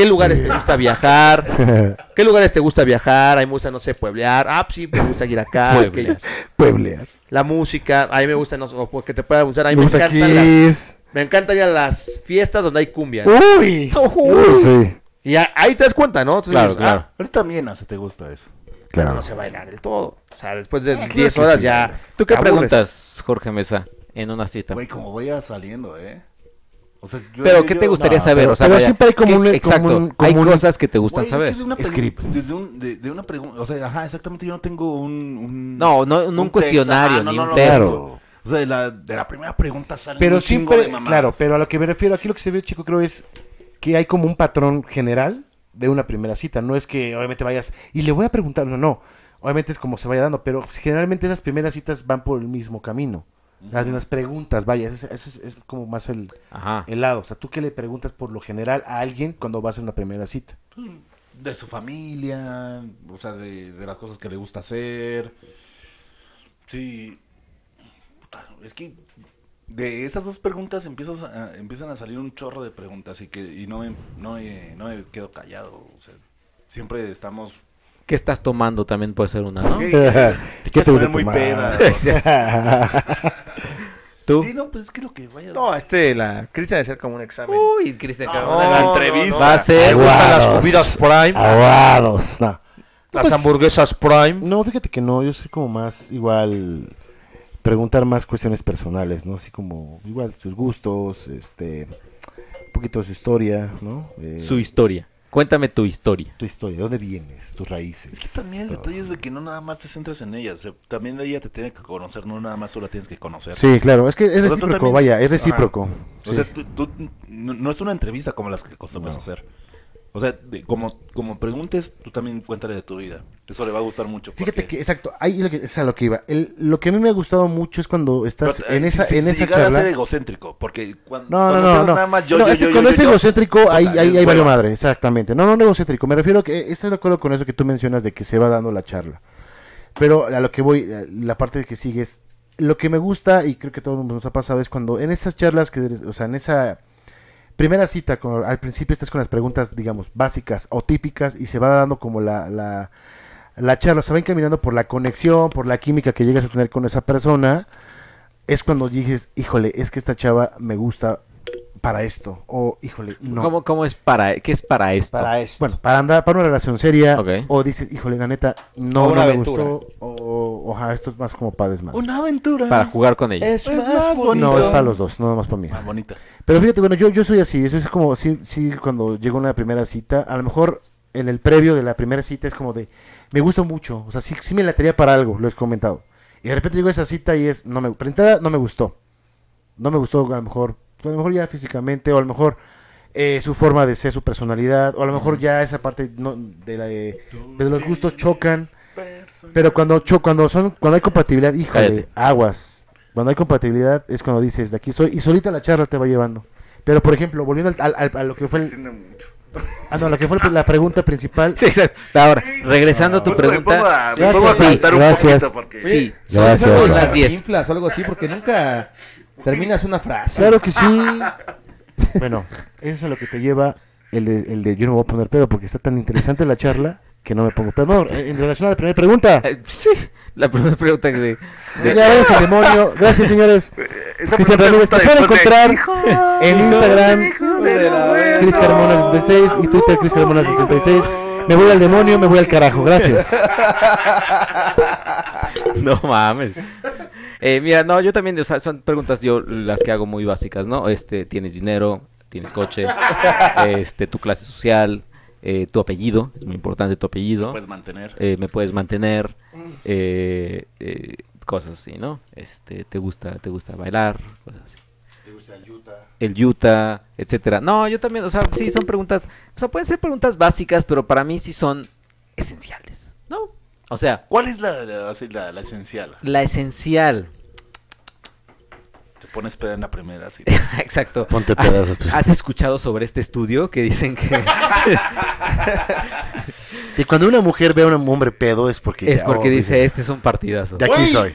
qué lugares te gusta viajar, qué lugares te gusta viajar, a mí me gusta, no sé, pueblear, ah, pues sí, me gusta ir acá, Pueblear. Pueblear. la música, a mí me gusta, no sé, o que te pueda gustar, a mí Me me, gusta las, me encantan ir a las fiestas donde hay cumbia. Uy. Uy. Uy, sí. Y a- ahí te das cuenta, ¿no? Entonces Claro, dices, claro. ah, Ahorita también hace te gusta eso. pero Claro. no se bailar del todo. O sea, después de claro 10 que horas sí, ya. ¿Tú qué preguntas, Jorge Mesa, en una cita? Güey, como vaya saliendo, ¿eh? O sea, yo- Pero, yo- ¿qué yo- te gustaría no, saber? pero- o sea, pero vaya, siempre hay como ¿qué- un- como Exacto, un- como un- cosas que te gustan Güey, es que saber. de una Script. Desde, un, de, de una pregunta, o sea, ajá, exactamente, yo no tengo un... un No, no, un texto, cuestionario, ah, no, ni no, un. O sea, de la, de la primera pregunta sale Pero un chingo siempre, de mamadas. claro, pero a lo que me refiero, aquí lo que se ve, chico, creo es que hay como un patrón general de una primera cita. No es que obviamente vayas y le voy a preguntar, no, no. Obviamente es como se vaya dando, pero generalmente esas primeras citas van por el mismo camino. Las mismas preguntas, vaya, ese, ese es, es como más el, Ajá. el lado. O sea, ¿tú qué le preguntas por lo general a alguien cuando vas a una primera cita? De su familia, o sea, de, de las cosas que le gusta hacer. Sí. Puta, es que de esas dos preguntas empiezas a- empiezan a salir un chorro de preguntas y que y no me, no me, no me quedo callado. O sea, siempre estamos... ¿Qué estás tomando? También puede ser una, ¿no? ¿Qué, ¿Qué te muy peda? ¿Tú? Sí, no, pues es que lo que vaya... No, este, la Cristian debe ser como un examen. Uy, Cristian No, la entrevista. no, Va a ser... Gustan las comidas Prime, Aguados. No. las Pues- hamburguesas Prime. No, fíjate que no, yo soy como más igual preguntar más cuestiones personales, ¿no? Así como igual sus gustos, este, un poquito de su historia, ¿no? Eh, Su historia. Cuéntame tu historia. tu historia, ¿de dónde vienes? Tus raíces. Es que también el todo. detalle es de que no nada más te centres en ella, o sea, también ella te tiene que conocer, no nada más tú la tienes que conocer. Sí, claro, es que es recíproco, también- vaya, es recíproco. O sea, tú, tú- no, no es una entrevista como las que acostumbras hacer. O sea, de- como, como preguntes, tú también cuéntale de tu vida. Eso le va a gustar mucho. Fíjate que, exacto, ahí lo que, es a lo que iba. El- lo que a mí me ha gustado mucho es cuando estás Pero, en eh, esa, si- en si esa llegara a ser charla. egocéntrico, porque cuando, No, cuando no, no, empiezas no. nada más yo, No, yo, es yo, cuando yo, es egocéntrico, ahí, ahí, ahí valió madre, exactamente. No, no, no egocéntrico. Me refiero a que estoy de acuerdo con eso que tú mencionas de que se va dando la charla. Pero a lo que voy, eh, la parte que sigue es. Lo que me gusta, y creo que a todos nos ha pasado, es cuando en esas charlas, que, o sea, en esa primera cita, al principio estás con las preguntas, digamos, básicas o típicas, y se va dando como la, la, la charla, se va encaminando por la conexión, por la química que llegas a tener con esa persona, es cuando dices, híjole, es que esta chava me gusta para esto, o híjole, no. ¿Cómo, cómo es para... ¿Qué es para esto? Para esto. Bueno, para andar, para una relación seria, o dices, híjole, la neta, no, una no me aventura. gustó, o, ojalá, esto es más como para desmadre. Una aventura. Para jugar con ella. es, Es más, más bonito. No, es para los dos, no más para mí. Más bonita. Pero fíjate, bueno, yo, yo soy así, eso es como, sí, sí, cuando llego a una primera cita, a lo mejor en el previo de la primera cita es como de, me gusta mucho, o sea, sí, sí me latería para algo, lo he comentado. Y de repente llego a esa cita y es, no me, no me gustó. No me gustó a lo mejor, a lo mejor ya físicamente, o a lo mejor eh, su forma de ser, su personalidad, o a lo mejor ya esa parte no, de, la, de, de los gustos chocan. Pero cuando cho cuando son cuando hay compatibilidad, híjole, Cállate. aguas. Cuando hay compatibilidad es cuando dices, de aquí soy y solita la charla te va llevando. Pero por ejemplo, volviendo al, al- al- a lo que fue el- ah, no, lo que fue la pregunta principal. Sí, exacto. Ahora, regresando a tu Pues me pongo pregunta... a, me pongo a Sí, un gracias. poquito porque... Sí, son gracias. las las 10. inflas o algo así, porque nunca terminas una frase. Claro que sí. bueno, eso es lo que te lleva el de, el de yo no me voy a poner pedo porque está tan interesante la charla que no me pongo pedo. No, en relación a la primera pregunta. Eh, sí, la primera pregunta que... De, de- Ya ves el demonio. Gracias, señores. Esa te después pueden de, encontrar "Hijo en Instagram, hijo de la verga". Cris Carmona 66 y Twitter Cris Carmona 66. Me voy al demonio, me voy al carajo. Gracias. No mames. Eh, mira, no, yo también, o sea, son preguntas yo las que hago muy básicas, ¿no? Este, ¿tienes dinero? ¿Tienes coche? Este, tu clase social, eh, tu apellido, es muy importante tu apellido. Puedes mantener. Eh, me puedes mantener, eh, eh, cosas así, ¿no? Este, ¿te gusta, te gusta bailar? Cosas así. El Utah, etcétera. No, yo también, o sea, sí son preguntas, o sea, pueden ser preguntas básicas, pero para mí sí son esenciales. O sea, ¿Cuál es la, la, la- la esencial? la esencial. pones peda en la primera cita. Exacto. Ponte ¿Has- pedazos. ¿Has escuchado sobre este estudio que dicen que Y cuando una mujer ve a un hombre pedo es porque... es ya, porque oh, dice, este es un partidazo? De aquí soy.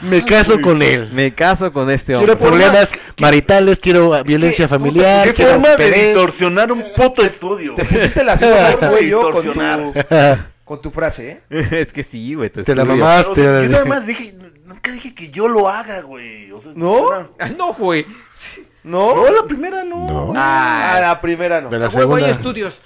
Me caso con él. Me caso con este Quiero hombre. problemas maritales, quiero violencia familiar. ¿Qué quiero forma de distorsionar un puto estudio? Te pusiste la soga, güey, yo con Distorsionar. tu, con tu frase, ¿eh? es que sí, güey. Te la mamaste. O sea, yo sí. nada más dije, nunca dije que yo lo haga, güey. O sea, ¿No? era- Ah, no, güey. ¿No? No, la primera no. No. Ah, la primera no. Pero la A huevo, hay segunda... estudios.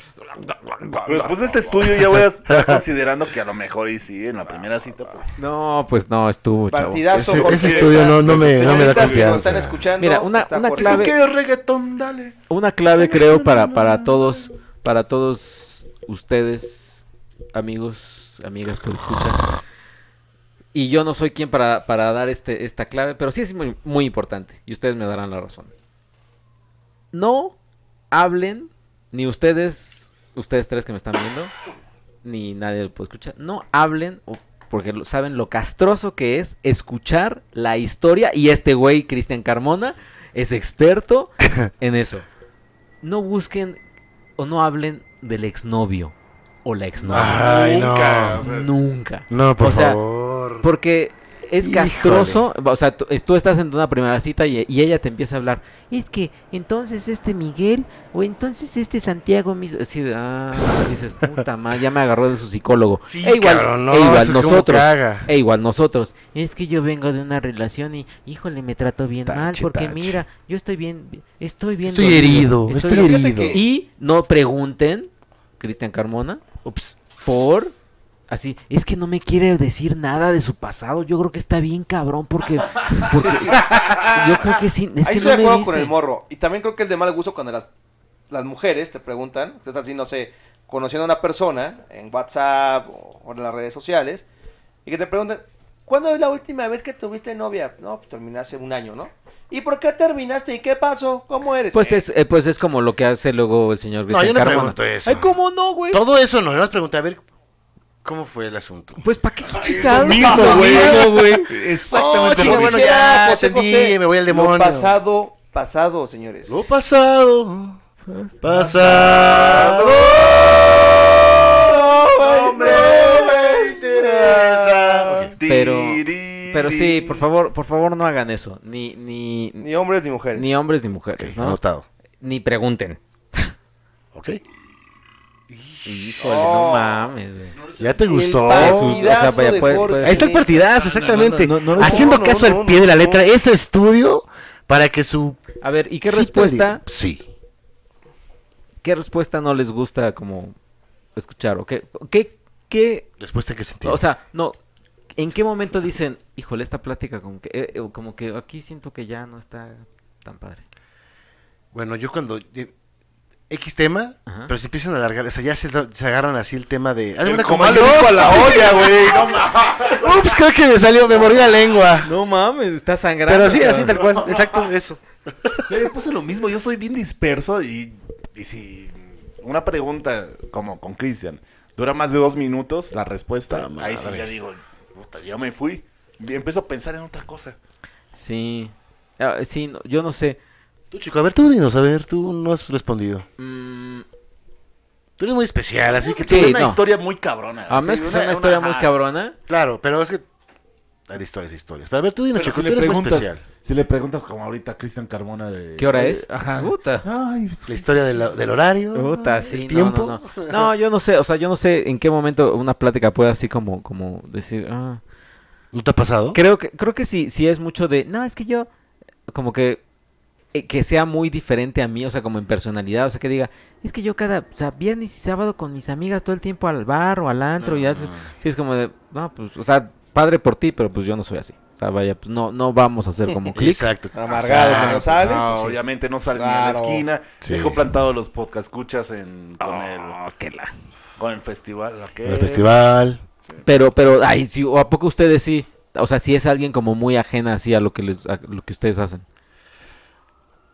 Pero después de este estudio ya voy a estar considerando que a lo mejor y sí, en la primera cita, pues. No, pues no, estuvo, chavo. Partidazo, Ese- ese estudio no- no me- no me da que nos confianza. están escuchando. Mira, una- está una clave- ¿Tú quieres reggaetón? Dale. Una clave creo para, para todos, para todos ustedes, amigos, amigas por escuchas. Y yo no soy quien para, para dar este, esta clave, pero sí es muy, muy importante. Y ustedes me darán la razón. No hablen, ni ustedes, ustedes tres que me están viendo, ni nadie lo puede escuchar. No hablen, porque lo- saben lo castroso que es escuchar la historia. Y este güey, Cristian Carmona, es experto en eso. No busquen o no hablen del exnovio o la exnovia. Ay, no. Nunca, o sea, Nunca. No, por O sea, favor. Porque es Híjole. castroso, o sea, tú, tú estás en una primera cita y, y ella te empieza a hablar, es que entonces este Miguel o entonces este Santiago mismo, de, ah, dices, puta madre, ya me agarró de su psicólogo. Sí, e igual, cabrón, no, e igual nosotros, e igual nosotros, es que yo vengo de una relación y, híjole, me trato bien mal, Tache, porque tache. mira, yo estoy bien, estoy bien. Estoy herido, estoy dolido". herido. Y no pregunten, Cristian Carmona, Ups. por así, es que no me quiere decir nada de su pasado. Yo creo que está bien cabrón porque, porque yo creo que sí, es Ahí que estoy no de me acuerdo con el morro. Y también creo que es de mal gusto cuando las, las mujeres te preguntan, estás así, no sé, conociendo a una persona en WhatsApp o, o en las redes sociales, y que te preguntan, ¿cuándo es la última vez que tuviste novia? No, pues terminé hace un año, ¿no? ¿Y por qué terminaste? ¿Y qué pasó? ¿Cómo eres? Pues Eh, es, eh, pues es como lo que hace luego el señor No, Cristian yo no Carmona. pregunto eso. Ay, ¿cómo no, güey? Todo eso no, yo nos pregunté, a ver, ¿cómo fue el asunto? Pues para qué chingados. mismo, Lo güey. mismo, güey. Oh, Exactamente chico, lo bueno, mismo. ya, José entendí, José, me voy al Lo demonio. pasado, pasado, señores. Lo pasado. Pasado. No me interesa. Ok. Pero, pero sí, por favor, por favor no hagan eso. Ni, ni, Ni hombres ni mujeres. ni hombres ni mujeres, ¿no? Anotado. Ni pregunten. Ok. Híjole, Oh. no mames, güey. ¿Ya te gustó? partidazo O sea, de puede- Jorge. puede- Ahí está el partidazo, exactamente. No, no, no, no, Haciendo no, caso no, al pie de la letra, no. ese estudio para que su... A ver, ¿y qué Sí respuesta? Sí. ¿Qué respuesta no les gusta como escuchar? ¿O qué, qué, qué Respuesta que sentí. o sea, no, ¿en qué momento dicen, híjole, esta plática como que, eh, eh, como que aquí siento que ya no está tan padre? Bueno, yo cuando... X tema, Ajá. pero se empiezan a alargar, o sea, ya se, se agarran así el tema de... El le dijo a la olla, güey. No mames. Ups, creo que me salió, me morí la lengua. No mames, está sangrando. Pero sí, así tal cual, exacto, eso. Sí, me pasa lo mismo, yo soy bien disperso y, y si una pregunta como con Cristian dura más de dos minutos, la respuesta, Puta ahí sí ya digo, puta, ya me fui. Y empiezo a pensar en otra cosa. Sí. Ah, sí, no, yo no sé. Tú, chico, a ver, tú dinos, a ver, tú no has respondido. Mm, Tú eres muy especial, así que Es tú... es una no. historia muy cabrona. a menos Sí, que sea una historia muy ajá. cabrona. Claro, pero es que... Hay de historias, historias. Pero a ver, tú dinos, chico, si tú le, eres muy preguntas, especial. si le preguntas como ahorita a Cristian Carmona de... ¿Qué hora es? Ajá. Puta. Ay, La historia de la- del horario. Puta, el sí, tiempo. no, no. No, yo no sé, o sea, yo no sé en qué momento una plática puede así como, como decir, ah, ¿No te ha pasado? Creo que, creo que sí, sí es mucho de, no, es que yo, como que, que sea muy diferente a mí, o sea, como en personalidad, o sea, que diga, es que yo cada, o sea, viernes y sábado con mis amigas todo el tiempo al bar o al antro y así, sí es como de, no, pues, o sea, padre por ti, pero pues yo no soy así, o sea, vaya, pues no, no vamos a hacer como clic. Exacto. Amargado Exacto. sale. No, sí. obviamente no sale ni a la Claro. esquina. Sí. Dejo plantado los podcast escuchas en, con, el, Oh, que la- con el festival. ¿a qué? En el festival. Pero, pero, ay, sí, o a poco ustedes sí, o sea, si es alguien como muy ajena así a lo que les, a lo que ustedes hacen.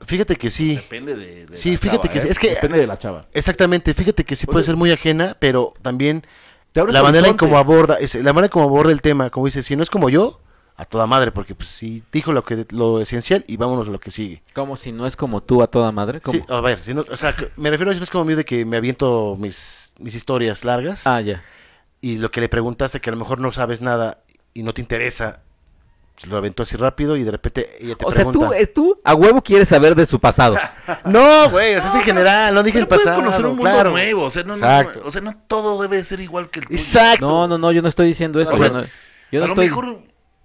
Fíjate que sí. Depende de, de Sí, la fíjate chava, que sí, ¿eh? es que- Depende de la chava. Exactamente, fíjate que sí puede ser muy ajena, pero también Te abres la manera en cómo aborda, es- la manera en cómo aborda el tema, como dice, si no es como yo, a toda madre, porque pues sí dijo lo que lo esencial y vámonos a lo que sigue. Como si no es como tú a toda madre. ¿Cómo? Sí, a ver, si no- o sea, que- me refiero a eso es como mío de que me aviento mis, mis historias largas Ah, ya. y lo que le preguntaste que a lo mejor no sabes nada y no te interesa, lo aventó así rápido y de repente ella te O sea, pregunta. tú, eh, tú a huevo quieres saber de su pasado. No, güey, o sea, es en general, no dije Pero el puedes pasado. conocer un mundo claro. nuevo, o sea, no, no, o sea, no todo debe ser igual que el tuyo. Exacto. No, no, no, yo no estoy diciendo eso. O sea, yo no, yo no a lo estoy... mejor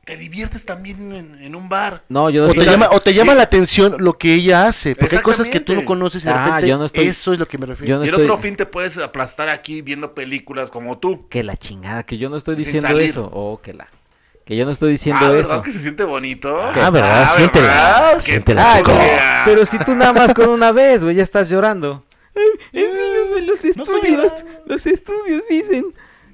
te diviertes también en, en un bar. No, yo no O te, estoy... llama, o te llama la atención lo que ella hace, porque hay cosas que tú no conoces y de Ah, repente yo no estoy- eso es lo que me refiero. yo no y el estoy- otro fin te puedes aplastar aquí viendo películas como tú. Que la chingada, que yo no estoy Sin diciendo salir. eso. Oh, que la... Que yo no estoy diciendo ah, eso. ¿verdad que se siente bonito? Ah, ¿verdad? Siéntela. ¿verdad? ¿Qué Siéntela, chico. Pero si tú nada más con una vez, güey, ya estás llorando. Los estudios, los estudios dicen.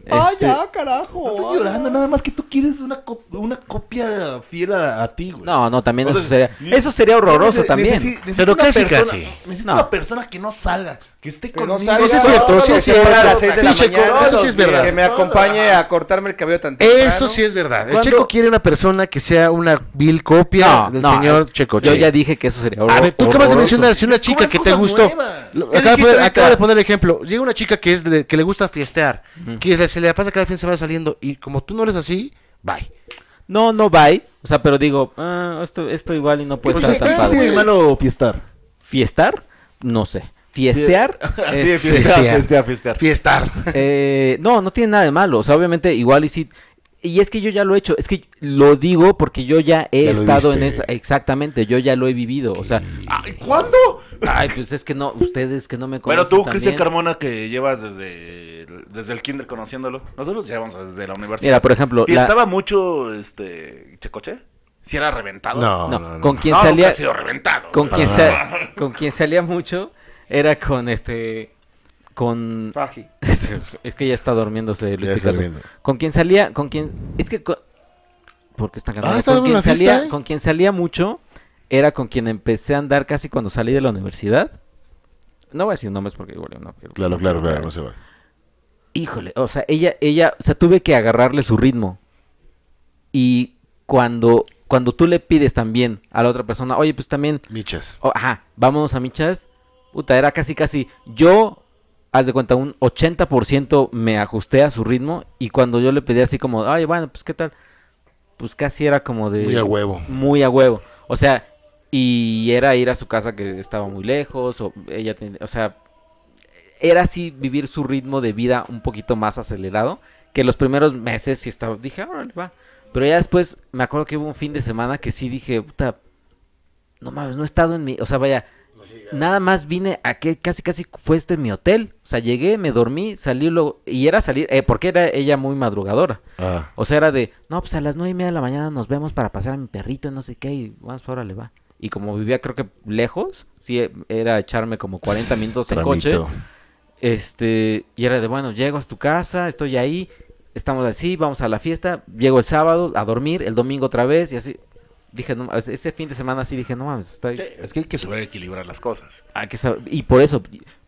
¡Ah, Este, ya, carajo! No estoy llorando, nada más que tú quieres una, cop- una copia fiel a, a ti, güey. No, no, también O eso sea, sería, eso sería horroroso también. necesito Pero una casi, persona, casi. Necesito No. una persona que no salga, que esté Que conmigo. sí es cierto, sí que es se cierto. para a las seis de Sí, la Checo, mañana, eso sí es verdad. Que me acompañe a cortarme el cabello tan Eso sí es verdad. El ¿Cuándo? Checo quiere una persona que sea una vil copia No, del no, señor eh, Checo. Yo Sí. ya dije que eso sería A ver, tú acabas de mencionar si una chica que te gustó. ¿Qué Acaba, de- ahorita? acaba de poner el ejemplo. Llega una chica que es de- que le gusta fiestear, que le- se le pasa cada fin se va saliendo y como tú no eres así, bye. No, no bye. O sea, pero digo, ah, esto, esto igual y no puede Pues, estar ¿qué tan padre. de malo fiestar? ¿Fiestar? No sé. ¿Fiestear? Así, Este, fiestear, fiestear. fiestear, fiestear. Fiestar. Eh, no, no tiene nada de malo. O sea, obviamente igual y sí. Y es que yo ya lo he hecho. Es que lo digo porque yo ya he Ya estado en esa. Exactamente, yo ya lo he vivido. O sea, Ay, ¿Cuándo? ay, pues es que no, ustedes que no me Bueno, conocen. tú, Cristian. Carmona, que llevas desde, desde el kinder conociéndolo. Nosotros llevamos desde la universidad. Mira, por ejemplo, la- ¿Fiestaba mucho este Checoche? ¿Si era reventado? No, no, no, no. con quien no, salía, nunca ha sido reventado. con quien, Ah. sa- con quien salía mucho era con este, con Faji. Este, es que ya está durmiéndose Luis Ya está Picasso. Con quien salía, con quien, es que, con, porque está cantando? Ah, está con quien fiesta, salía, ¿eh? con quien salía mucho, era con quien empecé a andar casi cuando salí de la universidad. No voy a decir nombres porque igual no quiero- Claro, claro, claro, no se va. Híjole, o sea, ella, ella, o sea, tuve que agarrarle su ritmo. Y cuando, cuando tú le pides también a la otra persona, oye, pues también Michas. Oh, ajá, vámonos a michas. Puta, era casi, casi. Yo, haz de cuenta, un 80% me ajusté a su ritmo. Y cuando yo le pedí así como, ay, bueno, pues qué tal. Pues casi era como de. Muy a huevo. Muy a huevo. O sea, y era ir a su casa que estaba muy lejos. O ella, ten- o sea, era así vivir su ritmo de vida un poquito más acelerado. Que los primeros meses sí estaba. Dije, órale, va. Pero ya después me acuerdo que hubo un fin de semana que sí dije, puta, no mames, no he estado en mi, o sea, vaya, nada más vine a que casi casi fue esto en mi hotel, o sea, llegué, me dormí, salí luego, y era salir, eh, porque era ella muy madrugadora, Ah. o sea, era de, no, pues a las nueve y media de la mañana nos vemos para pasar a mi perrito, no sé qué, y vamos, órale, va. Y como vivía creo que lejos, sí, eh, era echarme como 40 minutos en coche, este, y era de, bueno, llego a tu casa, estoy ahí, estamos así, vamos a la fiesta, llego el sábado a dormir, el domingo otra vez, y así. Dije, no, ese fin de semana sí dije, no mames, estoy... Sí, es que hay que saber equilibrar las cosas. hay que Y por eso,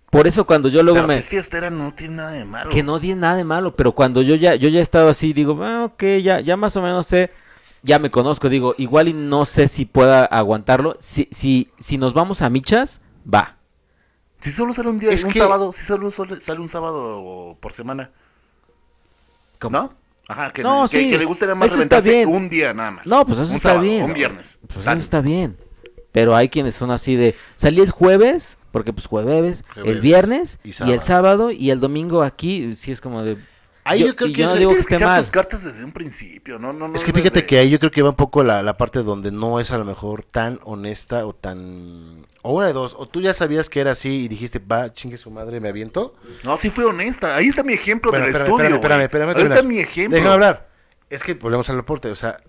por eso cuando yo luego Pero me... si es fiestera no tiene nada de malo. Que no tiene nada de malo, pero cuando yo ya, yo ya he estado así, digo, ah, ok, ya, ya más o menos sé, ya me conozco, digo, igual y no sé si pueda aguantarlo. Si, si, si nos vamos a michas, va. Si solo sale un día, Es un que- sábado, si solo sale sale un sábado por semana, ¿Cómo? ¿no? Ajá, que, No, que, sí, que le gustaría más eso reventarse bien. un día nada más. No, pues eso un está sábado, bien. Un viernes. Pues eso está bien. Pero hay quienes son así de, salí el jueves, porque pues jueves, el viernes, y el sábado, y el domingo aquí, sí es como de... Ahí yo creo que no es- digo que Tienes que echar tus cartas desde un principio, no, no, no Es que fíjate que ahí yo creo que va un poco la, la parte donde no es a lo mejor tan honesta o tan... O una de dos, o tú ya sabías que era así y dijiste, va, chingue su madre, me aviento. No, sí fue honesta. Ahí está mi ejemplo Bueno, del espérame, estudio, espérame, espérame, espérame, Ahí está mi ejemplo. Déjame hablar. Es que volvemos al reporte, o sea,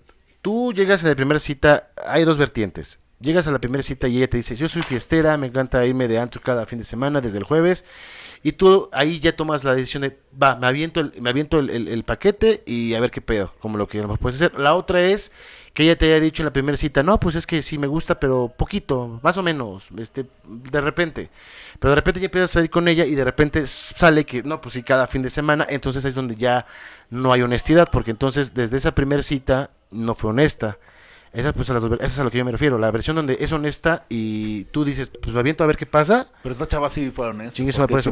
tú llegas en la primera cita, hay dos vertientes. Llegas a la primera cita y ella te dice, yo soy fiestera, me encanta irme de antro cada fin de semana desde el jueves y tú ahí ya tomas la decisión de, va, me aviento el, me aviento el, paquete y a ver qué pedo, como lo que puedes hacer. La otra es que ella te haya dicho en la primera cita, no, pues es que sí me gusta, pero poquito, más o menos, este, de repente. Pero de repente ya empiezas a salir con ella y de repente sale que, no, pues sí, cada fin de semana, entonces es donde ya no hay honestidad, porque entonces desde esa primera cita no fue honesta. Esa, pues, a las dos ver- esa es a lo que yo me refiero, la versión donde es honesta y tú dices, pues me aviento a ver qué pasa, Pero esta chava sí fue honesta.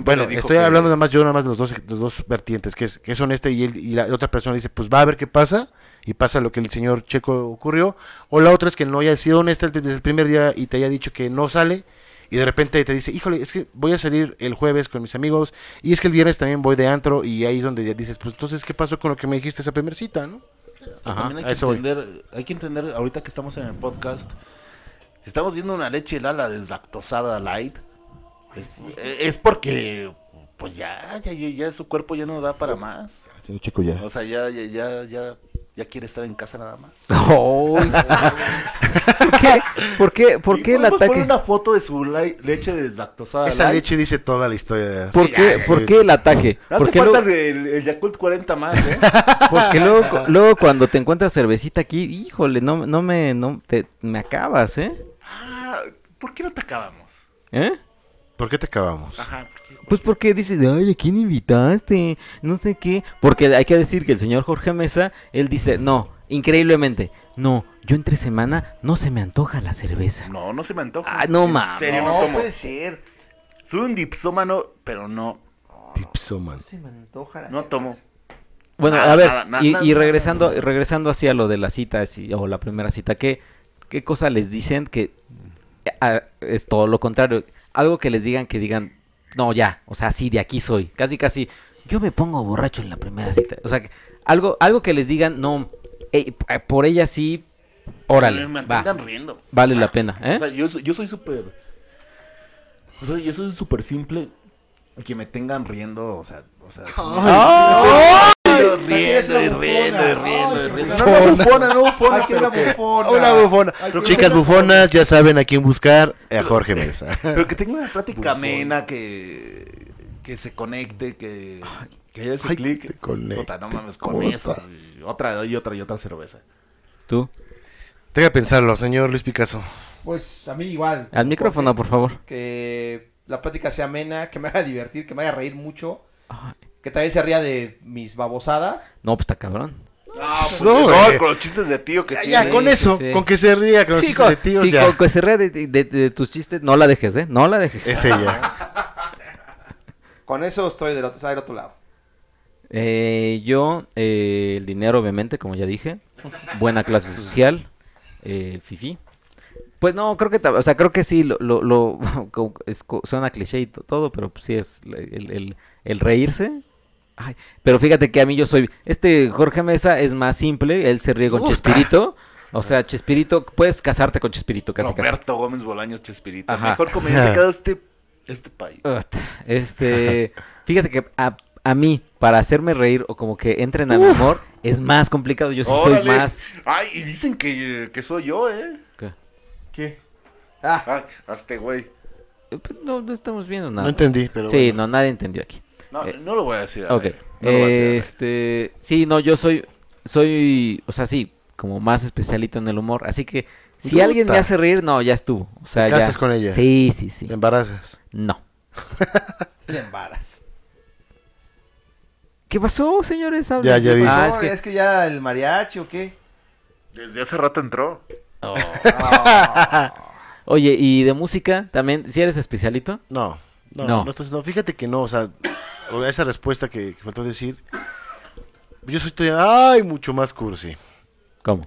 Bueno, estoy que- hablando nada más yo, nada más de los dos, los dos vertientes, que es, que es honesta y, él, y la otra persona dice, pues va a ver qué pasa, y pasa lo que el señor Checo ocurrió, o la otra es que no haya sido honesta desde el primer día y te haya dicho que no sale, y de repente te dice, híjole, es que voy a salir el jueves con mis amigos, y es que el viernes también voy de antro, y ahí es donde ya dices, pues entonces, ¿qué pasó con lo que me dijiste esa primera cita, no? Ajá, también hay que, voy. entender, hay que entender, ahorita que estamos en el podcast, si estamos viendo una leche Lala deslactosada light, es, es porque, pues ya, ya, ya, ya su cuerpo ya no da para más. Señor Checo ya. O sea, ya, ya, ya, ya, ya quiere estar en casa nada más. ¿Por qué? ¿Por qué, por qué el poner ataque? una foto de su leche deslactosada Esa light. leche dice toda la historia. ¿Por qué, por qué el ataque? Hace Porque falta luego, el, el Yakult 40 más, ¿eh? porque luego, luego cuando te encuentras cervecita aquí, híjole, no, no me, no, te, me acabas, ¿eh? ah, ¿por qué no te acabamos? ¿Eh? ¿Por qué te acabamos? Ajá, ¿por qué? Pues porque dices, ay, ¿a quién invitaste? No sé qué. Porque hay que decir que el señor Jorge Mesa, él dice, no, increíblemente, no, yo entre semana no se me antoja la cerveza. No, no se me antoja. Ah, no En mames. serio, no, No tomo. puede ser. Soy un dipsómano, pero no, Tipsoman. No se me antoja la no tomo. Bueno, Nada, a ver, nada, nada, y, nada, y regresando, nada. regresando hacia lo de la cita o la primera cita, ¿qué, ¿qué cosa les dicen que eh, es todo lo contrario? Algo que les digan que digan, no, ya, o sea, sí, de aquí soy. Casi, casi, yo me pongo borracho en la primera cita. O sea, que algo, algo que les digan, no, eh, por ella sí, órale, Me va, riendo. vale O sea, la pena, ¿eh? O sea, yo, soy- yo soy súper. O sea, yo soy súper simple. Que me tengan riendo, o sea. O sea sí ¡Ay! Riendo, riendo, y riendo, y riendo, y riendo. No, bufona, no bufona. Aquí una bufona. Una bufona. Chicas bufonas, ya saben a quién buscar. A Jorge Mesa. Pero que tenga una plática amena, que, que se conecte, que, que haya ese clic. se conecte, Puta, no mames, con eso. otra y otra y otra cerveza. Tú, Tenga que pensarlo, señor Luis Picasso. Pues a mí igual. al micrófono, por favor. Que la plática sea amena, que me haga divertir, que me haga reír mucho. Ay, Que también se ría de mis babosadas. No, pues está cabrón. Ah, pues, No, no, güey. con los chistes de tío que Ya, tiene. ya, con eso, sí. con que se ría, con los chistes con, de sí, ya. con que se ría de, de- de- de tus chistes, no la dejes, ¿eh? No la dejes. Es ella. Con eso estoy del otro, del otro lado. Eh, yo, eh, el dinero, obviamente, como ya dije. Buena clase social. Eh, fifi. Pues no, creo que, o sea, creo que sí, lo, lo, lo- es suena cliché y to- todo, pero pues sí es el, el- el reírse. Ay, pero fíjate que a mí yo soy, este Jorge Mesa es más simple, él se ríe con. Chespirito. O sea, Chespirito, puedes casarte con Chespirito, casi casi. Roberto Gómez Bolaños Chespirito. Ajá. Mejor comediante que este, este país. Este, fíjate que a, a mí, para hacerme reír o como que entren a mi humor, es más complicado. Yo sí soy más. Ay, y dicen que, que soy yo, ¿eh? ¿Qué? ¿Qué? Ah, Ay, este güey. Pues, No, no estamos viendo nada. No entendí, pero Sí, bueno. no, nadie entendió aquí. No, Eh, no lo voy a decir. al Ok. aire, no lo voy a decir aire. Este, sí, no, yo soy, soy, o sea, sí, como más especialito en el humor. Así que si alguien me hace reír, no, ya estuvo. O sea, ¿Te ya. casas con ella? Sí, sí, sí. Te embarazas. No. de embaras. ¿Qué pasó, señores? Ya, ya vi. Ah, No, es que... es que ya el mariachi o qué. Desde hace rato entró. Oh. Oye, ¿y de música también? ¿Si eres especialito? No, no, No. no. no, fíjate que no, o sea, o esa respuesta que, que faltó decir, yo soy todavía, ay, mucho más cursi. ¿Cómo?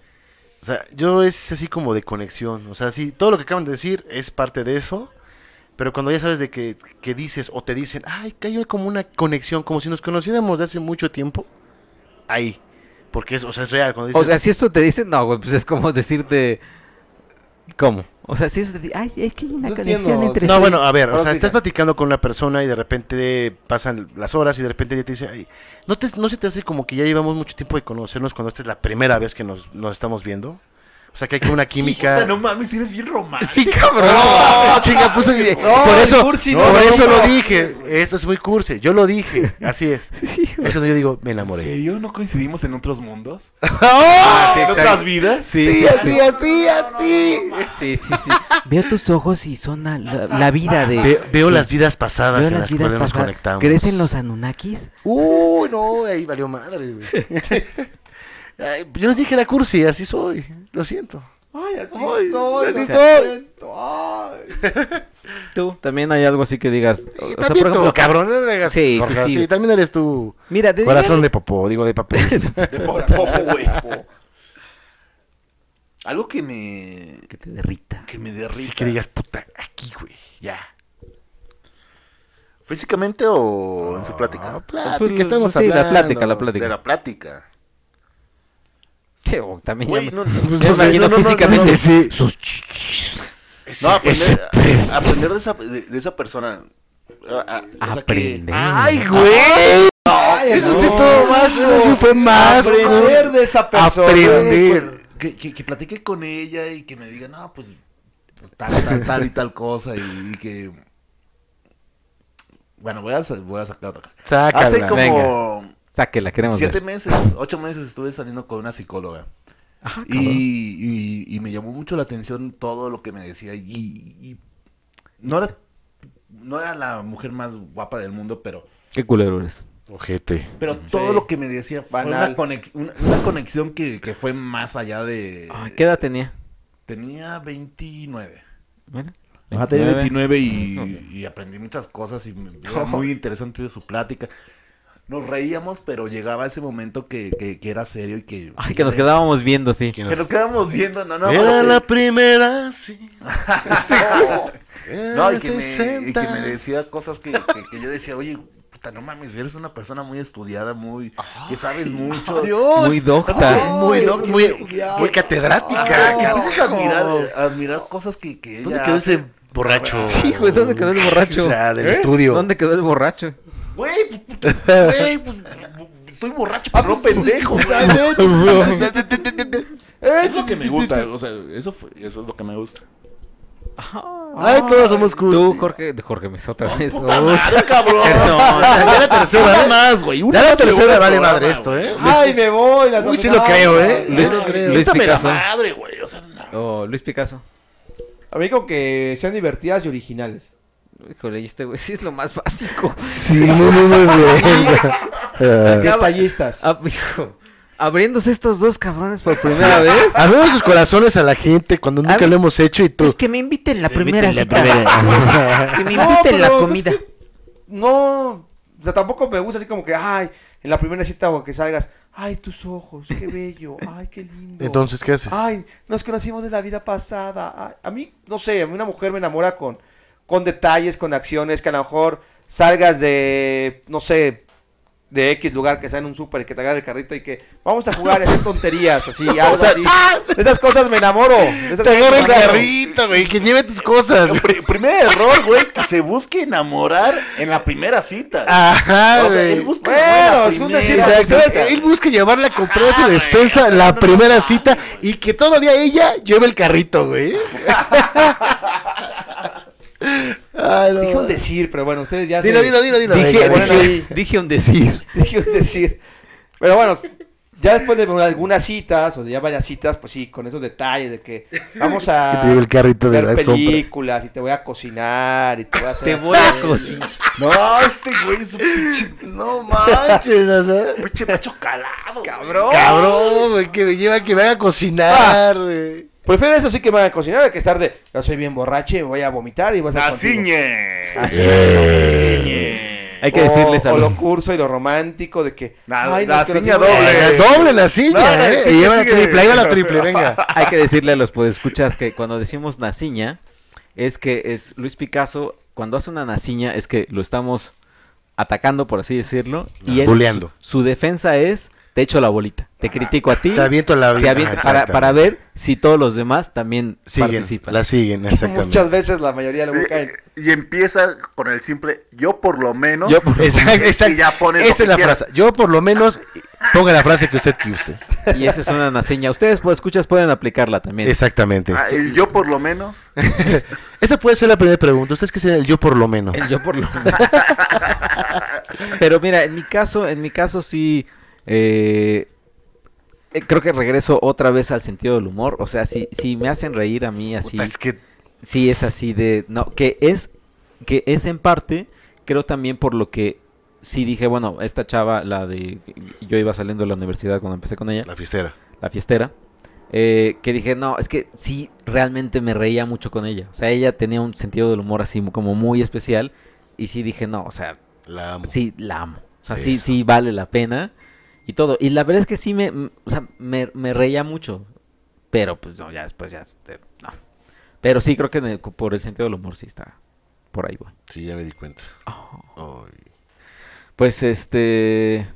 O sea, yo es así como de conexión, o sea, sí, todo lo que acaban de decir es parte de eso, pero cuando ya sabes de que, que dices o te dicen, ay, que hay como una conexión, como si nos conociéramos de hace mucho tiempo, ahí, porque es, o sea, es real. Cuando dices, O sea, si esto te dicen, no, güey, pues es como decirte... ¿Cómo? O sea, si eso te dice, ay, es que hay una No conexión entiendo. entre... No, bueno, a ver, o sea, estás platicando con una persona y de repente pasan las horas y de repente ella te dice, ay, ¿no, te, ¿no se te hace como que ya llevamos mucho tiempo de conocernos cuando esta es la primera vez que nos, nos estamos viendo? O sea, que hay como una química... No mames, eres bien romántico. Sí, cabrón. No, chinga, puso mi- No, por eso, cursi por no, eso no. lo dije. Esto es muy cursi. Yo lo dije. Así es. es cuando yo digo, me ¿En enamoré. serio? ¿No coincidimos en otros mundos? ¡Ah! ¿En otras vidas? Sí, Sí, sí, a sí. ti, a ti, a ti. Sí, sí, sí. Veo tus ojos y son la, vida de... Ve- veo sí. las vidas pasadas Veo en las las vidas cuales nos pasadas. conectamos. ¿Crecen los Anunnakis? Uy, no, ahí valió madre, güey. Ay, yo les dije la cursi, así soy. Lo siento. Ay, así Ay, soy, así lo soy. siento, ay. ¿Tú? También hay algo así que digas... o- o sea, también por tú, ejemplo, cabrón, no le hagas Sí, sí, Jorge, sí. también eres tú. Mira, de Corazón de popó, digo de papel. De popo, güey. Algo que me... Que te derrita. Que me derrita. Así que digas, puta, aquí, güey, ya. ¿Físicamente o en su plática? Ah, plática, Pues, estamos sí, la hablando. plática, la plática. De la plática. Sí, o también Güey, ya- no, Pues no sé, imagino no, no, no, físicamente. no, sí. Sus chichis. Ese- No, aprender, aprender de, esa, de, de esa persona. Ah, ah, o sea que- Aprender. Ay, güey. Eso no. sí estuvo más, eso sí fue más. Aprender de esa persona. Aprender. que, que, que platique con ella y que me diga, no, pues tal, tal, tal y tal cosa y, y que... Bueno, voy a, sa- voy a sacar otra. Sácala. Hace como Sáquela, queremos siete ver. meses, ocho meses estuve saliendo con una psicóloga. Ajá, Y, y, y me llamó mucho la atención todo lo que me decía. Y, y no, era, no era la mujer más guapa del mundo, pero, Qué culero eres. Ojete. pero todo lo que me decía fue una, conex- una, una conexión que, que fue más allá de... Ay, ¿Qué edad tenía? Tenía 29. Mira. Ajá, tenía 29. 29 y, y aprendí muchas cosas y me, era muy interesante de su plática. Nos reíamos, pero llegaba ese momento que, que, que era serio y que... Ay, que nos quedábamos viendo, sí. Que nos quedábamos viendo, no, no. Era la primera, sí. No, y que, me, y 60. que me decía cosas que, que- que yo decía, oye, puta, no mames, eres una persona muy estudiada, muy... que sabes mucho. Dios. Muy docta. Muy, doc- muy, muy catedrática. Que empiezas a admirar, a admirar cosas que, que ¿Dónde quedó hace. ese borracho? Sí, güey, ¿dónde quedó el borracho? O sea, del ¿Eh? estudio. ¿Dónde quedó el borracho? Güey, pues, güey, pues, estoy borracho, pero no pendejo. Es lo que me gusta, o sea, eso, fue, eso es lo que me gusta. Ay, todos somos cool. Tú, Jorge, de Jorge Mesa otra vez. ¡Puta madre, cabrón! No, ya la tercera, ¿eh? más, güey. una Ya la tercera vale programa, madre esto. ¿eh? Ay, me voy. La Uy, sí lo creo, ¿eh? Sí Luis- lo creo. Luis Quítame la Picasso. madre, güey, o sea, no. Oh, Luis Picasso. A mí con que sean divertidas y originales. Híjole, y este güey sí es lo más básico. Sí, muy, muy, muy bien. Ah. Detallistas. Ah, hijo, Abriéndose estos dos cabrones por primera vez. Abrimos sus corazones a la gente cuando nunca A lo hemos hecho y tú. Pues que me inviten la primera la cita. primera. Que me No, inviten la pero, pues, comida. que no, o sea, tampoco me gusta así como que, ay, en la primera cita o que salgas, ay, tus ojos, qué bello, ay, qué lindo. Entonces, ¿qué haces? Ay, nos conocimos de la vida pasada. Ay, a mí, no sé, a mí una mujer me enamora con, con detalles, con acciones, que a lo mejor salgas de, no sé, de X lugar que sea en un súper y que te agarre el carrito y que vamos a jugar y hacer tonterías, así, algo sea, así. De esas cosas me enamoro. de esas Te agarras el carrito, güey, que lleve tus cosas. Pri- primer error, güey, que se busque enamorar en la primera cita. Ajá, o sea, él busca Bueno, es la un primera. decir, Exacto. Exacto. Él busca llevarla a comprar Ajá, su güey, despensa o sea, la no primera cita y que todavía ella lleve el carrito, güey. Ay, no. Dije un decir, pero bueno, ustedes ya Dilo, se... dilo, dilo, dilo. Dije, venga, bueno, dije. un decir. Dije un decir. Pero bueno, ya después de algunas citas o de ya varias citas, pues sí, con esos detalles de que vamos a Que te lleve el carrito de ver compras. películas y te voy a cocinar y te voy a hacer... Te voy a cocinar. No, este güey es un pinche, No manches, o sea. pinche macho calado. ¡Cabrón! Cabrón, güey, que me lleva que me haga cocinar, güey. Prefiero eso sí que me van a cocinar que estar de, yo soy bien borracho y me voy a vomitar y voy a contigo". Naciñe. Así Hay que O- decirles a O lo curso y lo romántico de que... La- "Ay, la nos ciña conocimos". doble. Eh, doble la No, no, eh. sigue, y lleva la triple, ahí va la triple, venga. Hay que decirle a los podescuchas que cuando decimos naciña, es que es Luis Picasso, cuando hace una naciña, es que lo estamos atacando, por así decirlo. Y él. Su, su defensa es, te echo la bolita, te critico a ti, Te aviento la aviento- Ajá, para, ver si todos los demás también Siguen, participan. la siguen, exactamente. Muchas veces la mayoría luego caen. Y empieza con el simple yo por lo menos. Yo por- Exacto, Y exacto. ya pones lo Esa que es la quieras. frase. Yo por lo menos Ponga la frase que usted guste. Y esa es una seña. Ustedes, pues, escuchas, pueden aplicarla también. Exactamente. Ah, el yo por lo menos. Esa puede ser la primera pregunta. ¿Ustedes qué sería el yo por lo menos? El yo por lo Pero mira, en mi caso, en mi caso sí, eh, creo que regreso otra vez al sentido del humor. O sea, si, si me hacen reír a mí así, Puta, es que sí es así de, no, que es, que es en parte, creo también por lo que sí dije, bueno, esta chava, la de, yo iba saliendo de la universidad cuando empecé con ella, la fiestera. la fiestera, eh, que dije, no, es que sí, realmente me reía mucho con ella. O sea, ella tenía un sentido del humor así como muy especial. Y sí dije, no, o sea, La amo. sí, la amo. O sea, sí, sí vale la pena. Y todo. Y la verdad es que sí me, o sea, me, me reía mucho. Pero pues no, ya después ya, este, no. Pero sí creo que en el- por el sentido del humor sí está por ahí, güey. Sí, ya me di cuenta. Oh. Ay. Pues este,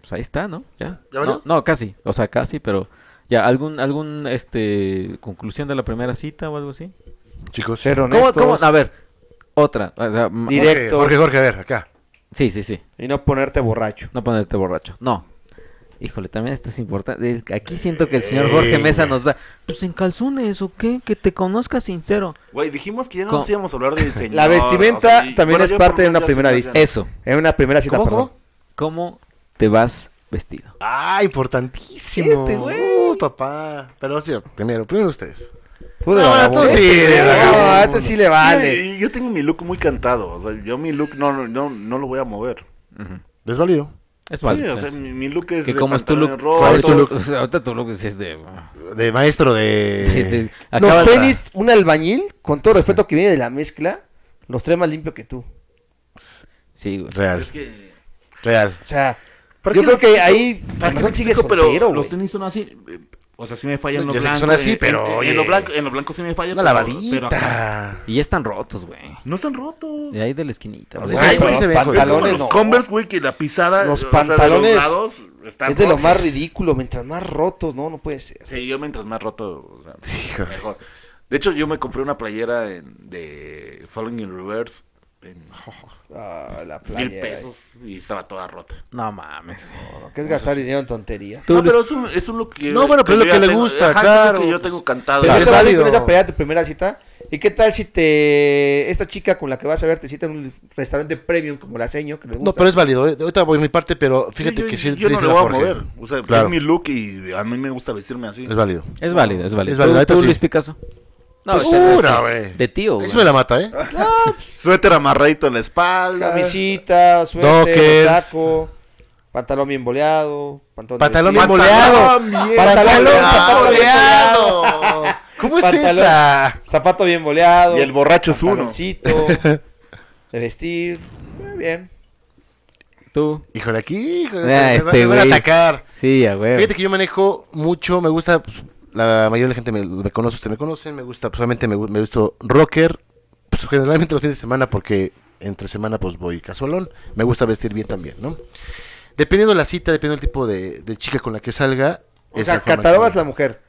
pues ahí está, ¿no? Ya. ¿Ya valió? no, no, casi. O sea, casi, pero ya algún, algún, este, conclusión de la primera cita o algo así. Chicos. Ser ¿Cómo, honestos cómo? A ver, otra. O sea, m- Direct- Jorge, directos. Jorge, Jorge, a ver, acá. Sí, sí, sí. y no ponerte borracho. No ponerte borracho. No. Híjole, también esto es importante. Aquí siento que el señor Jorge Mesa nos da. Pues en calzones o qué? Que te conozca sincero. Güey, dijimos que ya no ¿Cómo? nos íbamos a hablar de señor. La vestimenta o sea, y- también es parte de una primera vista. ya. Eso. En una primera cita, ¿Cómo, perdón. cómo? ¿Cómo te vas vestido? Ah, importantísimo. Este, güey. Uh, papá. Pero sí, primero, primero ustedes. Tú de No, vagabundo. tú sí, de No, vagabundo. este sí le vale. Sí, yo tengo mi look muy cantado. O sea, yo mi look no, no, no, no lo voy a mover. ¿Es válido? Es Sí, válido. o sea, mi, mi look es. que de como es tu look. ¿Cuál es tu look? O sea, ahorita tu look sí es de. De maestro de- de... de- Los tenis, un albañil, con todo respeto que viene de la mezcla, los trae más limpio que tú. Sí, güey. Real, Es que. real. O sea, ¿Para yo creo que ahí ¿Para te sigue explico? Pero soltero, los tenis son así. Eh, O sea, sí me fallan los blancos. son así, en- pero, en, oye. en lo blanco, en lo blanco sí me falla. Una pero- pero acá lavadita. Y ya están rotos, güey. No están rotos. De ahí de la esquinita. O sea, Ay, pero ahí se los pantalones los no. Converse, güey, que la pisada. Los o sea, de pantalones lados están Es de lo más ridículo, mientras más rotos, no, no puede ser. Sí, yo mientras más roto, o sea, mejor. De hecho, yo me compré una playera en- de Falling in Reverse en Ah, la mil playa. pesos y estaba toda rota. No mames. No, no, que es gastar dinero en tonterías. No, pero es un, es un look que... No, bueno, pero es yo lo que le tengo- gusta, ajá, es claro, que yo pues. tengo cantado. Pero es te vas a ir válido. con esa pelea de tu primera cita. ¿Y qué tal si te esta chica con la que vas a ver te cita en un restaurante premium como la seño? Que le gusta? No, pero es válido. ¿eh? Ahorita voy a mi parte, pero fíjate yo, que sí. yo sí no le voy a Jorge. mover. O sea, Claro. es mi look y a mí me gusta vestirme así. Es válido. Es válido, es válido. Es válido, ¿Tú, ahorita tú, sí. Luis Picasso? No, Pues, ese no es pura, de- güey. De tío, güey. Eso me la mata, ¿eh? Suéter amarradito en la espalda. Camisita, suéter, Dockers. saco, pantalón bien boleado, pantalón, de Pantalón vestir. bien boleado. Pantalón bien Pantalón, boleado. zapato bien boleado. ¿Cómo es Pantalón. esa? Zapato bien boleado. Y el borracho es uno. pantaloncito, de vestir. Muy bien. Tú. Híjole, aquí, híjole, Ah, me, va- este me van a güey. atacar. Sí, a güey. Fíjate que yo manejo mucho, me gusta, pues, la mayoría de la gente me, me conoce, ustedes me conocen, me gusta, pues obviamente me, me visto rocker, pues generalmente los fines de semana porque entre semana pues voy casualón, me gusta vestir bien también, ¿no? Dependiendo de la cita, dependiendo del tipo de, de chica con la que salga. O es sea, la catalogas que- la mujer.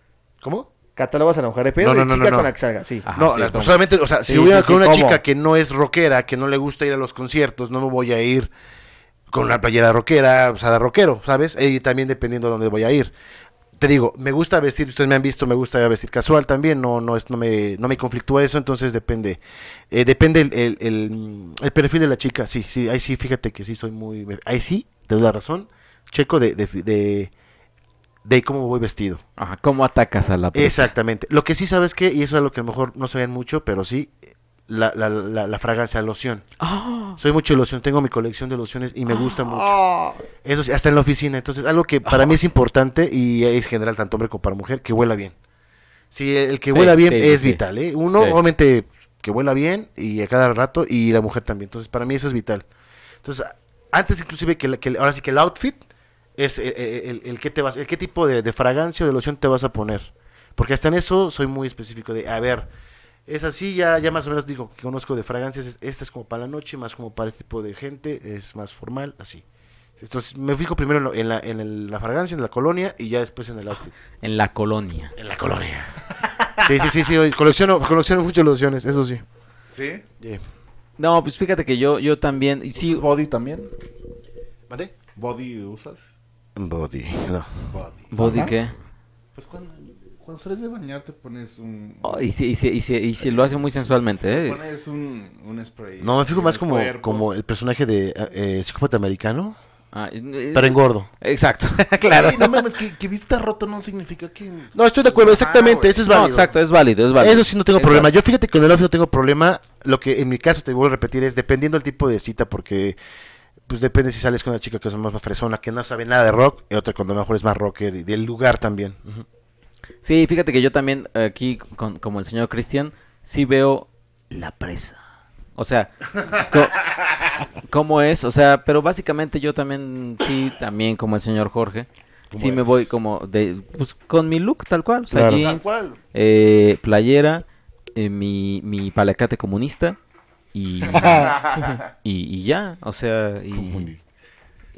¿Cómo? Catalogas a la mujer. Depende No, no, chica no, con la que salga, sí. Ajá, no, sí, la- ¿cómo? pues, solamente, o sea, si Sí, voy a sí, con sí, una ¿cómo? chica que no es rockera, que no le gusta ir a los conciertos, no me voy a ir con una playera rockera, o sea, de rockero, ¿sabes? Y también dependiendo de dónde voy a ir. Te digo, me gusta vestir, ustedes me han visto, me gusta vestir casual también, no, no, es, no, me, no me conflictúa eso, entonces depende. Eh, depende el, el, el- el perfil de la chica, sí, sí, ahí sí, fíjate que sí soy muy... Ahí sí, te doy la razón, checo de, de, de, de cómo voy vestido. Ajá, ¿cómo atacas a la persona? Exactamente. Lo que sí sabes que, y eso es lo que a lo mejor no se ven mucho, pero sí, la, la, la, la fragancia, la loción. Ah, Soy mucho de loción, tengo mi colección de lociones y me gusta mucho. Ah, Eso sí, hasta en la oficina. Entonces, algo que para mí es importante y es general tanto hombre como para mujer, que huela bien. Sí, el que Sí, huela bien sí, es sí. vital, ¿eh? Uno, obviamente, que huela bien y a cada rato y la mujer también. Entonces, para mí eso es vital. Entonces, antes inclusive que, que ahora sí que el outfit es el, el- el- qué te vas, el qué tipo de, de fragancia o de loción te vas a poner. Porque hasta en eso soy muy específico de, a ver, es así, ya, ya más o menos digo que conozco de fragancias, es- esta es como para la noche, más como para este tipo de gente, es más formal, así. Entonces me fijo primero en, lo- en la, en el- la fragancia, en la colonia y ya después en el outfit. en la colonia. En la colonia. Sí, sí, sí, sí, colecciono, colecciono muchas lociones, eso sí. ¿Sí? Yeah. No, pues fíjate que yo, yo también, y sí, ¿Usas body también? ¿Mande? ¿Body usas? Body. No. Body. ¿Body qué? Pues cuando, cuando sales de bañar te pones un... Oh, y, si, y, si, y, si, y si lo hace muy sensualmente, Te ¿eh? pones un, un spray. No, me fijo más el como, cuerpo. como el personaje de eh, psicópata americano, Ah, eh, pero engordo. Exacto, claro. Ey, no mames, que, que vista roto no significa que... No, estoy de acuerdo, Ah, exactamente, eso es No, válido. exacto, es válido, es válido. Eso sí no tengo Es problema. válido. Yo fíjate que con el outfit no tengo problema. Lo que en mi caso te vuelvo a repetir es dependiendo del tipo de cita, porque pues depende si sales con una chica que es más fresona, que no sabe nada de rock, y otra cuando a lo mejor es más rocker y del lugar también. Sí, fíjate que yo también aquí, con- como el señor Cristian, sí veo la presa. O sea, co- ¿cómo es? O sea, pero básicamente yo también, sí, también como el señor Jorge, sí me voy como de, pues con mi look tal cual, o sea, Claro. Tal cual. eh, playera, eh, mi, mi palacate comunista y, y, y ya, o sea, y, Comunista.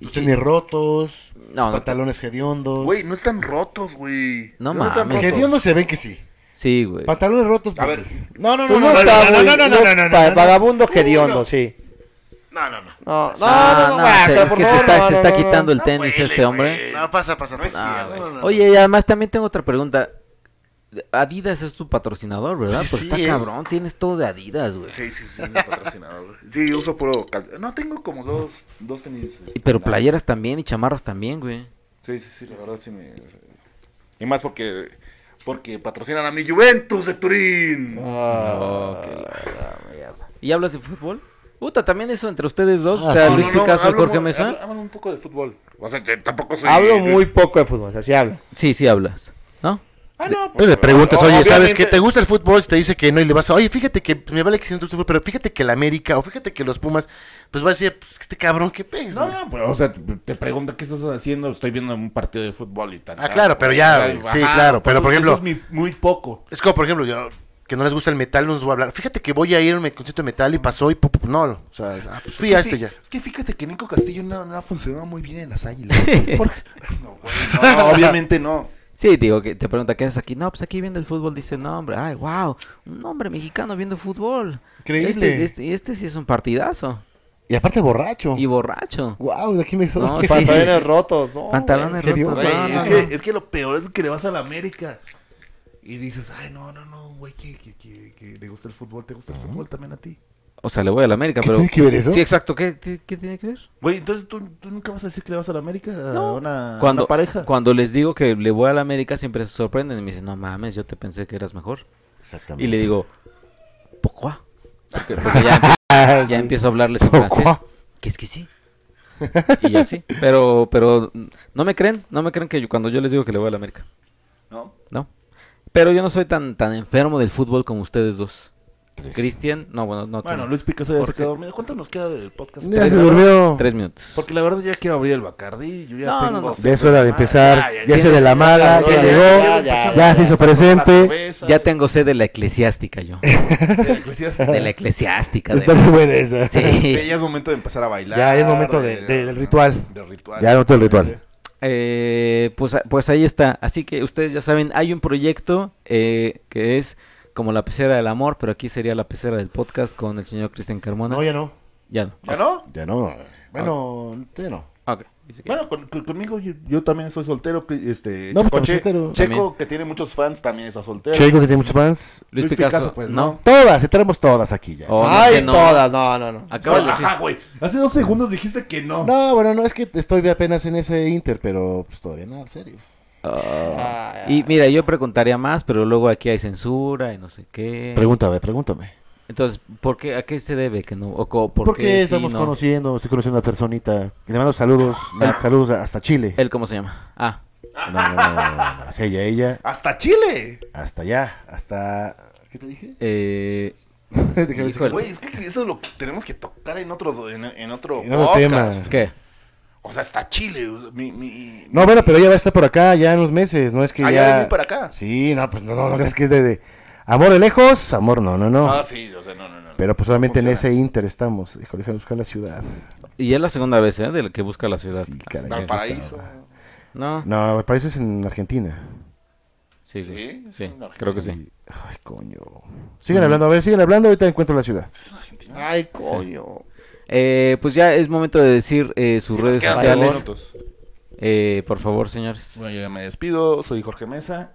Y Los sí. tenis rotos, No, no, pantalones hediondos. Güey, no están rotos, güey. No No mames. hediondos se ven que sí. sí, güey. Pantalones rotos. A pues, ver. No, no, no, no, no, no, no, no, no, no, no, no, no, pa- no, no. Vagabundo Uh, hediondo, no. sí. No, no, no. No, no, Ah, no, no, se- es por que se está, no, se no, está no, quitando no. el tenis huele, este hombre. No, pasa, pasa, pasa. Ah, cierto. No, no, no. Oye, y además también tengo otra pregunta. Adidas es tu patrocinador, ¿verdad? Pues sí, está eh. cabrón, tienes todo de Adidas, güey. Sí, sí, sí, mi patrocinador. güey. Sí, uso puro... cal- No, tengo como dos, dos tenis. Y este, pero playeras también y chamarras también, güey. Sí, sí, sí, la verdad sí me... Y más porque... Porque patrocinan a mi Juventus de Turín. Oh, qué la mierda. ¿Y hablas de fútbol? Puta, también eso entre ustedes dos, Ah, o sea. Luis No, Picasso y Jorge Mesa. hablo- hablo un poco de fútbol. O sea, que tampoco soy... Hablo muy poco de fútbol, o sea, sí hablo. Sí, sí hablas, ¿no? Ah, no, Pero le preguntas, oye, ¿sabes qué? ¿Te gusta el fútbol? Te dice que no y le vas a, oye, fíjate que pues, me vale que siento el fútbol, pero fíjate que el América o fíjate que los Pumas, pues va a decir, pues este cabrón, ¿qué pegas? No, güey?" no, pero, o sea, te pregunto qué estás haciendo. Estoy viendo un partido de fútbol y tal. Ah, claro, pero ya, sí, claro, pero, por ejemplo- Eso es mi- muy poco. Es como, por ejemplo, yo, que no les gusta el metal, no nos voy a hablar. Fíjate que voy a ir a un concierto de metal y pasó y, pu- no, o sea, ah, pues fui a este ya. Es que fíjate que Nico Castillo no, no ha funcionado muy bien en las águilas. No, güey, no, obviamente no. Sí, digo, que te pregunta, ¿qué haces aquí? No, pues aquí viendo el fútbol, dice, no, hombre, ay, wow, un hombre mexicano viendo fútbol. Increíble. Este, este, este sí es un partidazo. Y aparte borracho. Y borracho. Wow, de aquí me hizo. No, sí. Pantalones rotos, no. Pantalones rotos. Güey, no, es, que, es que lo peor es que le vas a la América. Y dices, ay, no, no, no, güey, que, que, que, que le gusta el fútbol. ¿Te gusta el fútbol también a ti? O sea, le voy a la América, ¿Qué pero... tiene que ver eso? Sí, exacto. ¿Qué, qué, qué tiene que ver? Güey, entonces ¿tú, tú nunca vas a decir que le vas a la América a No. una, a Cuando, una pareja. cuando les digo que le voy a la América, siempre se sorprenden y me dicen, no mames, yo te pensé que eras mejor. Exactamente. Y le digo, ¿pourquoi? Porque, porque ya, empie- ya empiezo a hablarles en francés. Que es que sí. Y ya sí. Pero, pero, no me creen, no me creen que yo, cuando yo les digo que le voy a la América. ¿No? ¿No? Pero yo no soy tan, tan enfermo del fútbol como ustedes dos. Cristian, no, bueno, no. Bueno, no. Luis Picasso ya se Jorge. quedó dormido. ¿Cuánto nos queda del podcast? Ya se durmió. Tres minutos. Porque la verdad ya quiero abrir el Bacardí. Yo ya No, no, tengo no. sed Ya es hora de empezar. Ya se de la mala, ya, ya ya, llegó. ya, ya, Ya se hizo presente. Ya tengo sed de la eclesiástica yo. De la eclesiástica. de- Está muy buena esa. Sí. Sí, ya es momento de empezar a bailar. Ya es momento de- de- del ritual. Del ritual. Ya es momento del ritual. Eh, pues, pues ahí está. Así que ustedes ya saben, hay un proyecto eh, que es como la pecera del amor, pero aquí sería la pecera del podcast con el señor Cristian Carmona. No, ya no. Ya no. ¿Ya no? Ya no. Bueno, ya no. Ok, dice que- Bueno, con- con- conmigo yo, yo también soy soltero. Este, No, Checo, Che- soltero. Checo, que tiene muchos fans, también está soltero. Checo que tiene muchos fans. Luis, Luis Picasso, Picasso, pues, no. Todas, entramos todas aquí ya. Oh, Ay, no. todas, no, no, no. Acabas de decir- Ajá, güey. Hace dos segundos dijiste que no. No, bueno, no es que estoy apenas en ese Inter, pero pues todavía nada, serio. Ah. Y mira, yo preguntaría más, pero luego aquí hay censura y no sé qué. Pregúntame, pregúntame. Entonces, ¿por qué, ¿a qué se debe que no? O ¿por Porque qué sí, estamos no? conociendo, estoy conociendo a una personita. Le mando saludos, Ah. saludos hasta Chile. ¿Él cómo se llama? Ah, No, no, no, no, no, no, es ella, ella, Hasta Chile. hasta allá, hasta... ¿Qué te dije? eh. Güey, es que eso lo tenemos que tocar en otro, en, en otro En otro podcast. tema. ¿qué? O sea, hasta Chile. mi, mi, No, bueno, pero ella va a estar por acá ya en unos meses, no es que Ah, ya... ya para acá. Sí, no, pues no, no, no, es que es de, de... Amor de lejos, amor no, no, no. Ah, sí, o sea, no, no, no. Pero pues solamente en ese Inter estamos. Híjole, déjame buscar la ciudad. Y es la segunda vez, ¿eh? De la que busca la ciudad. Sí, caray. Valparaíso. No, No, me parece es en Argentina. sí, ¿Sí? sí, creo que sí. Ay, coño. Sigan hablando, a ver, sigan hablando, ahorita encuentro la ciudad. ¿Es en Argentina? Ay, coño. Eh, pues ya es momento de decir eh, sus Sí, redes sociales. Eh, por favor, señores. Bueno, yo ya me despido. Soy Jorge Mesa,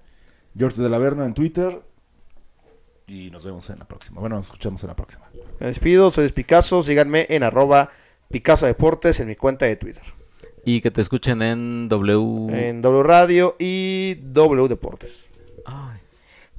George de la Verna en Twitter. Y nos vemos en la próxima. Bueno, nos escuchamos en la próxima. Me despido, soy Picasso. Síganme en arroba Picasso Deportes en mi cuenta de Twitter. Y que te escuchen en W. En W Radio y W Deportes. Ay.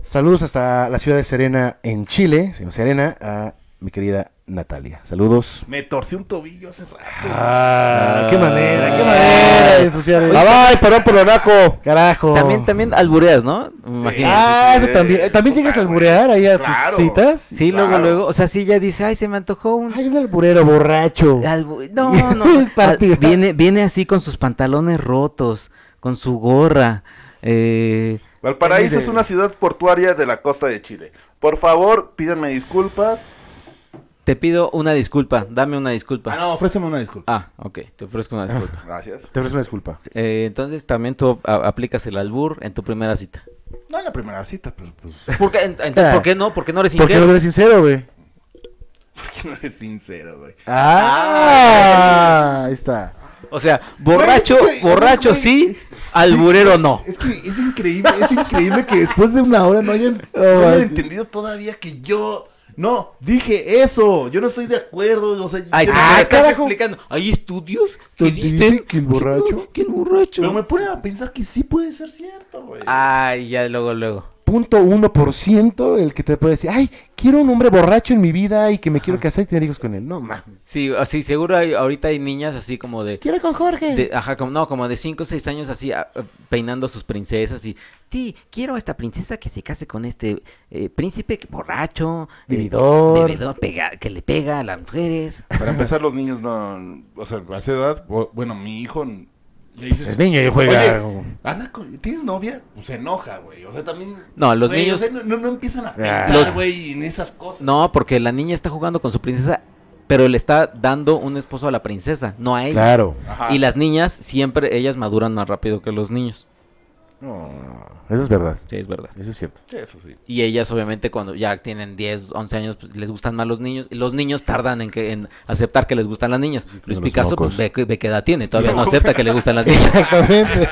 Saludos hasta la ciudad de Serena, en Chile, señor Serena, a mi querida Natalia. Saludos. Me torcí un tobillo hace rato. Ah, qué manera, qué manera de ensuciar el- Bye perdón por lo naco. Carajo. También, también albureas, ¿no? Me. Ah, Sí, sí, eso también. ¿También llegas a alburear ahí a Claro. tus citas? Sí, luego, Claro. luego. O sea, sí, ya dice, ay, se me antojó un. Hay un alburero borracho. albu- No, no. Al- viene, viene así con sus pantalones rotos, con su gorra. Eh, Valparaíso Ay, es una ciudad portuaria de la costa de Chile. Por favor, pídanme disculpas. Te pido una disculpa, dame una disculpa. Ah, no, ofréceme una disculpa. Ah, ok, te ofrezco una disculpa. Gracias. Te ofrezco una disculpa. Eh, entonces también tú a- aplicas el albur en tu primera cita. No en la primera cita, pero pues. ¿Por qué, ent- entonces, ¿por qué no? ¿Por qué no eres ¿Por qué no sincero? eres sincero, güey? Porque no eres sincero, güey. Ah, ahí está. O sea, borracho, Güey, es que, borracho güey, sí, alburero no. Es que es increíble, es increíble que después de una hora no hayan, No manches. entendido todavía que yo. No, dije eso. Yo no estoy de acuerdo. O sea, Ay, yo- Ah, estás explicando. Hay estudios que ¿Dónde dicen dicen que el borracho? Que el borracho. pero me pone a pensar que sí puede ser cierto, güey. Ay, ya luego, luego. Punto uno por ciento el que te puede decir, ay, quiero un hombre borracho en mi vida y que me quiero casar y tener hijos con él. No, mames. Sí, así seguro hay, ahorita hay niñas así como de, Quiero con Jorge. de- ajá, como no, como de 5 o 6 años así a- a- peinando sus princesas y, ti, quiero a esta princesa que se case con este eh, príncipe que- borracho, eh, Vividor. bebedor, pega- que le pega a las mujeres. Para empezar, los niños no. O sea, a esa edad. Bueno, mi hijo. Le dices. Es niño y juega. Oye, anda con- ¿Tienes novia? Pues se enoja, güey. O sea, también. No, los güey, niños- o sea, no, no- no empiezan a Ah. pensar, Los- güey, en esas cosas. No, porque la niña está jugando con su princesa, pero le está dando un esposo a la princesa, no a ella. Claro. Ajá. Y las niñas siempre, ellas maduran más rápido que los niños. No, eso es verdad. Sí, es verdad. Eso es cierto. Eso sí. Y ellas obviamente cuando ya tienen 10, 11 años, pues les gustan más los niños. Y los niños tardan en que en aceptar que les gustan las niñas. Luis los Picasso, pues ve, que- ve qué edad tiene, todavía no acepta que le gustan las niñas. Exactamente.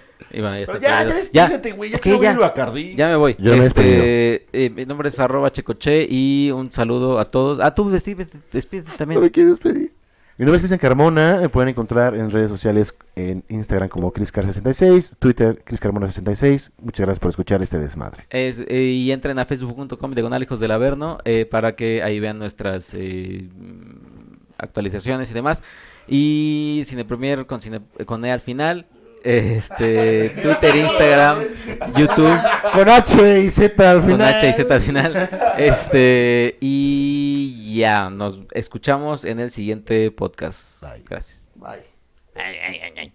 Y bueno, ya está ya, ya despídete, güey. Ya, Ok, quiero ya. Bacardí. Ya me voy. Me he Este, eh, mi nombre es arroba checoche y un saludo a todos. Ah, tú despídete, despídete No también. me quieres despedir. Mi nombre es Cristian Carmona. Me pueden encontrar en redes sociales en Instagram como ChrisCar66, Twitter ChrisCarmona66. Muchas gracias por escuchar este desmadre. Es, eh, y entren a facebook.com diagonal hijos del Averno eh, para que ahí vean nuestras eh, actualizaciones y demás. Y Cine Premier con, Cine, con E al final. Este, Twitter, Instagram, YouTube, Con H y Z al con final. H y Z al final. Este, y ya, nos escuchamos en el siguiente podcast. Gracias. Bye. Ay, ay, ay, ay.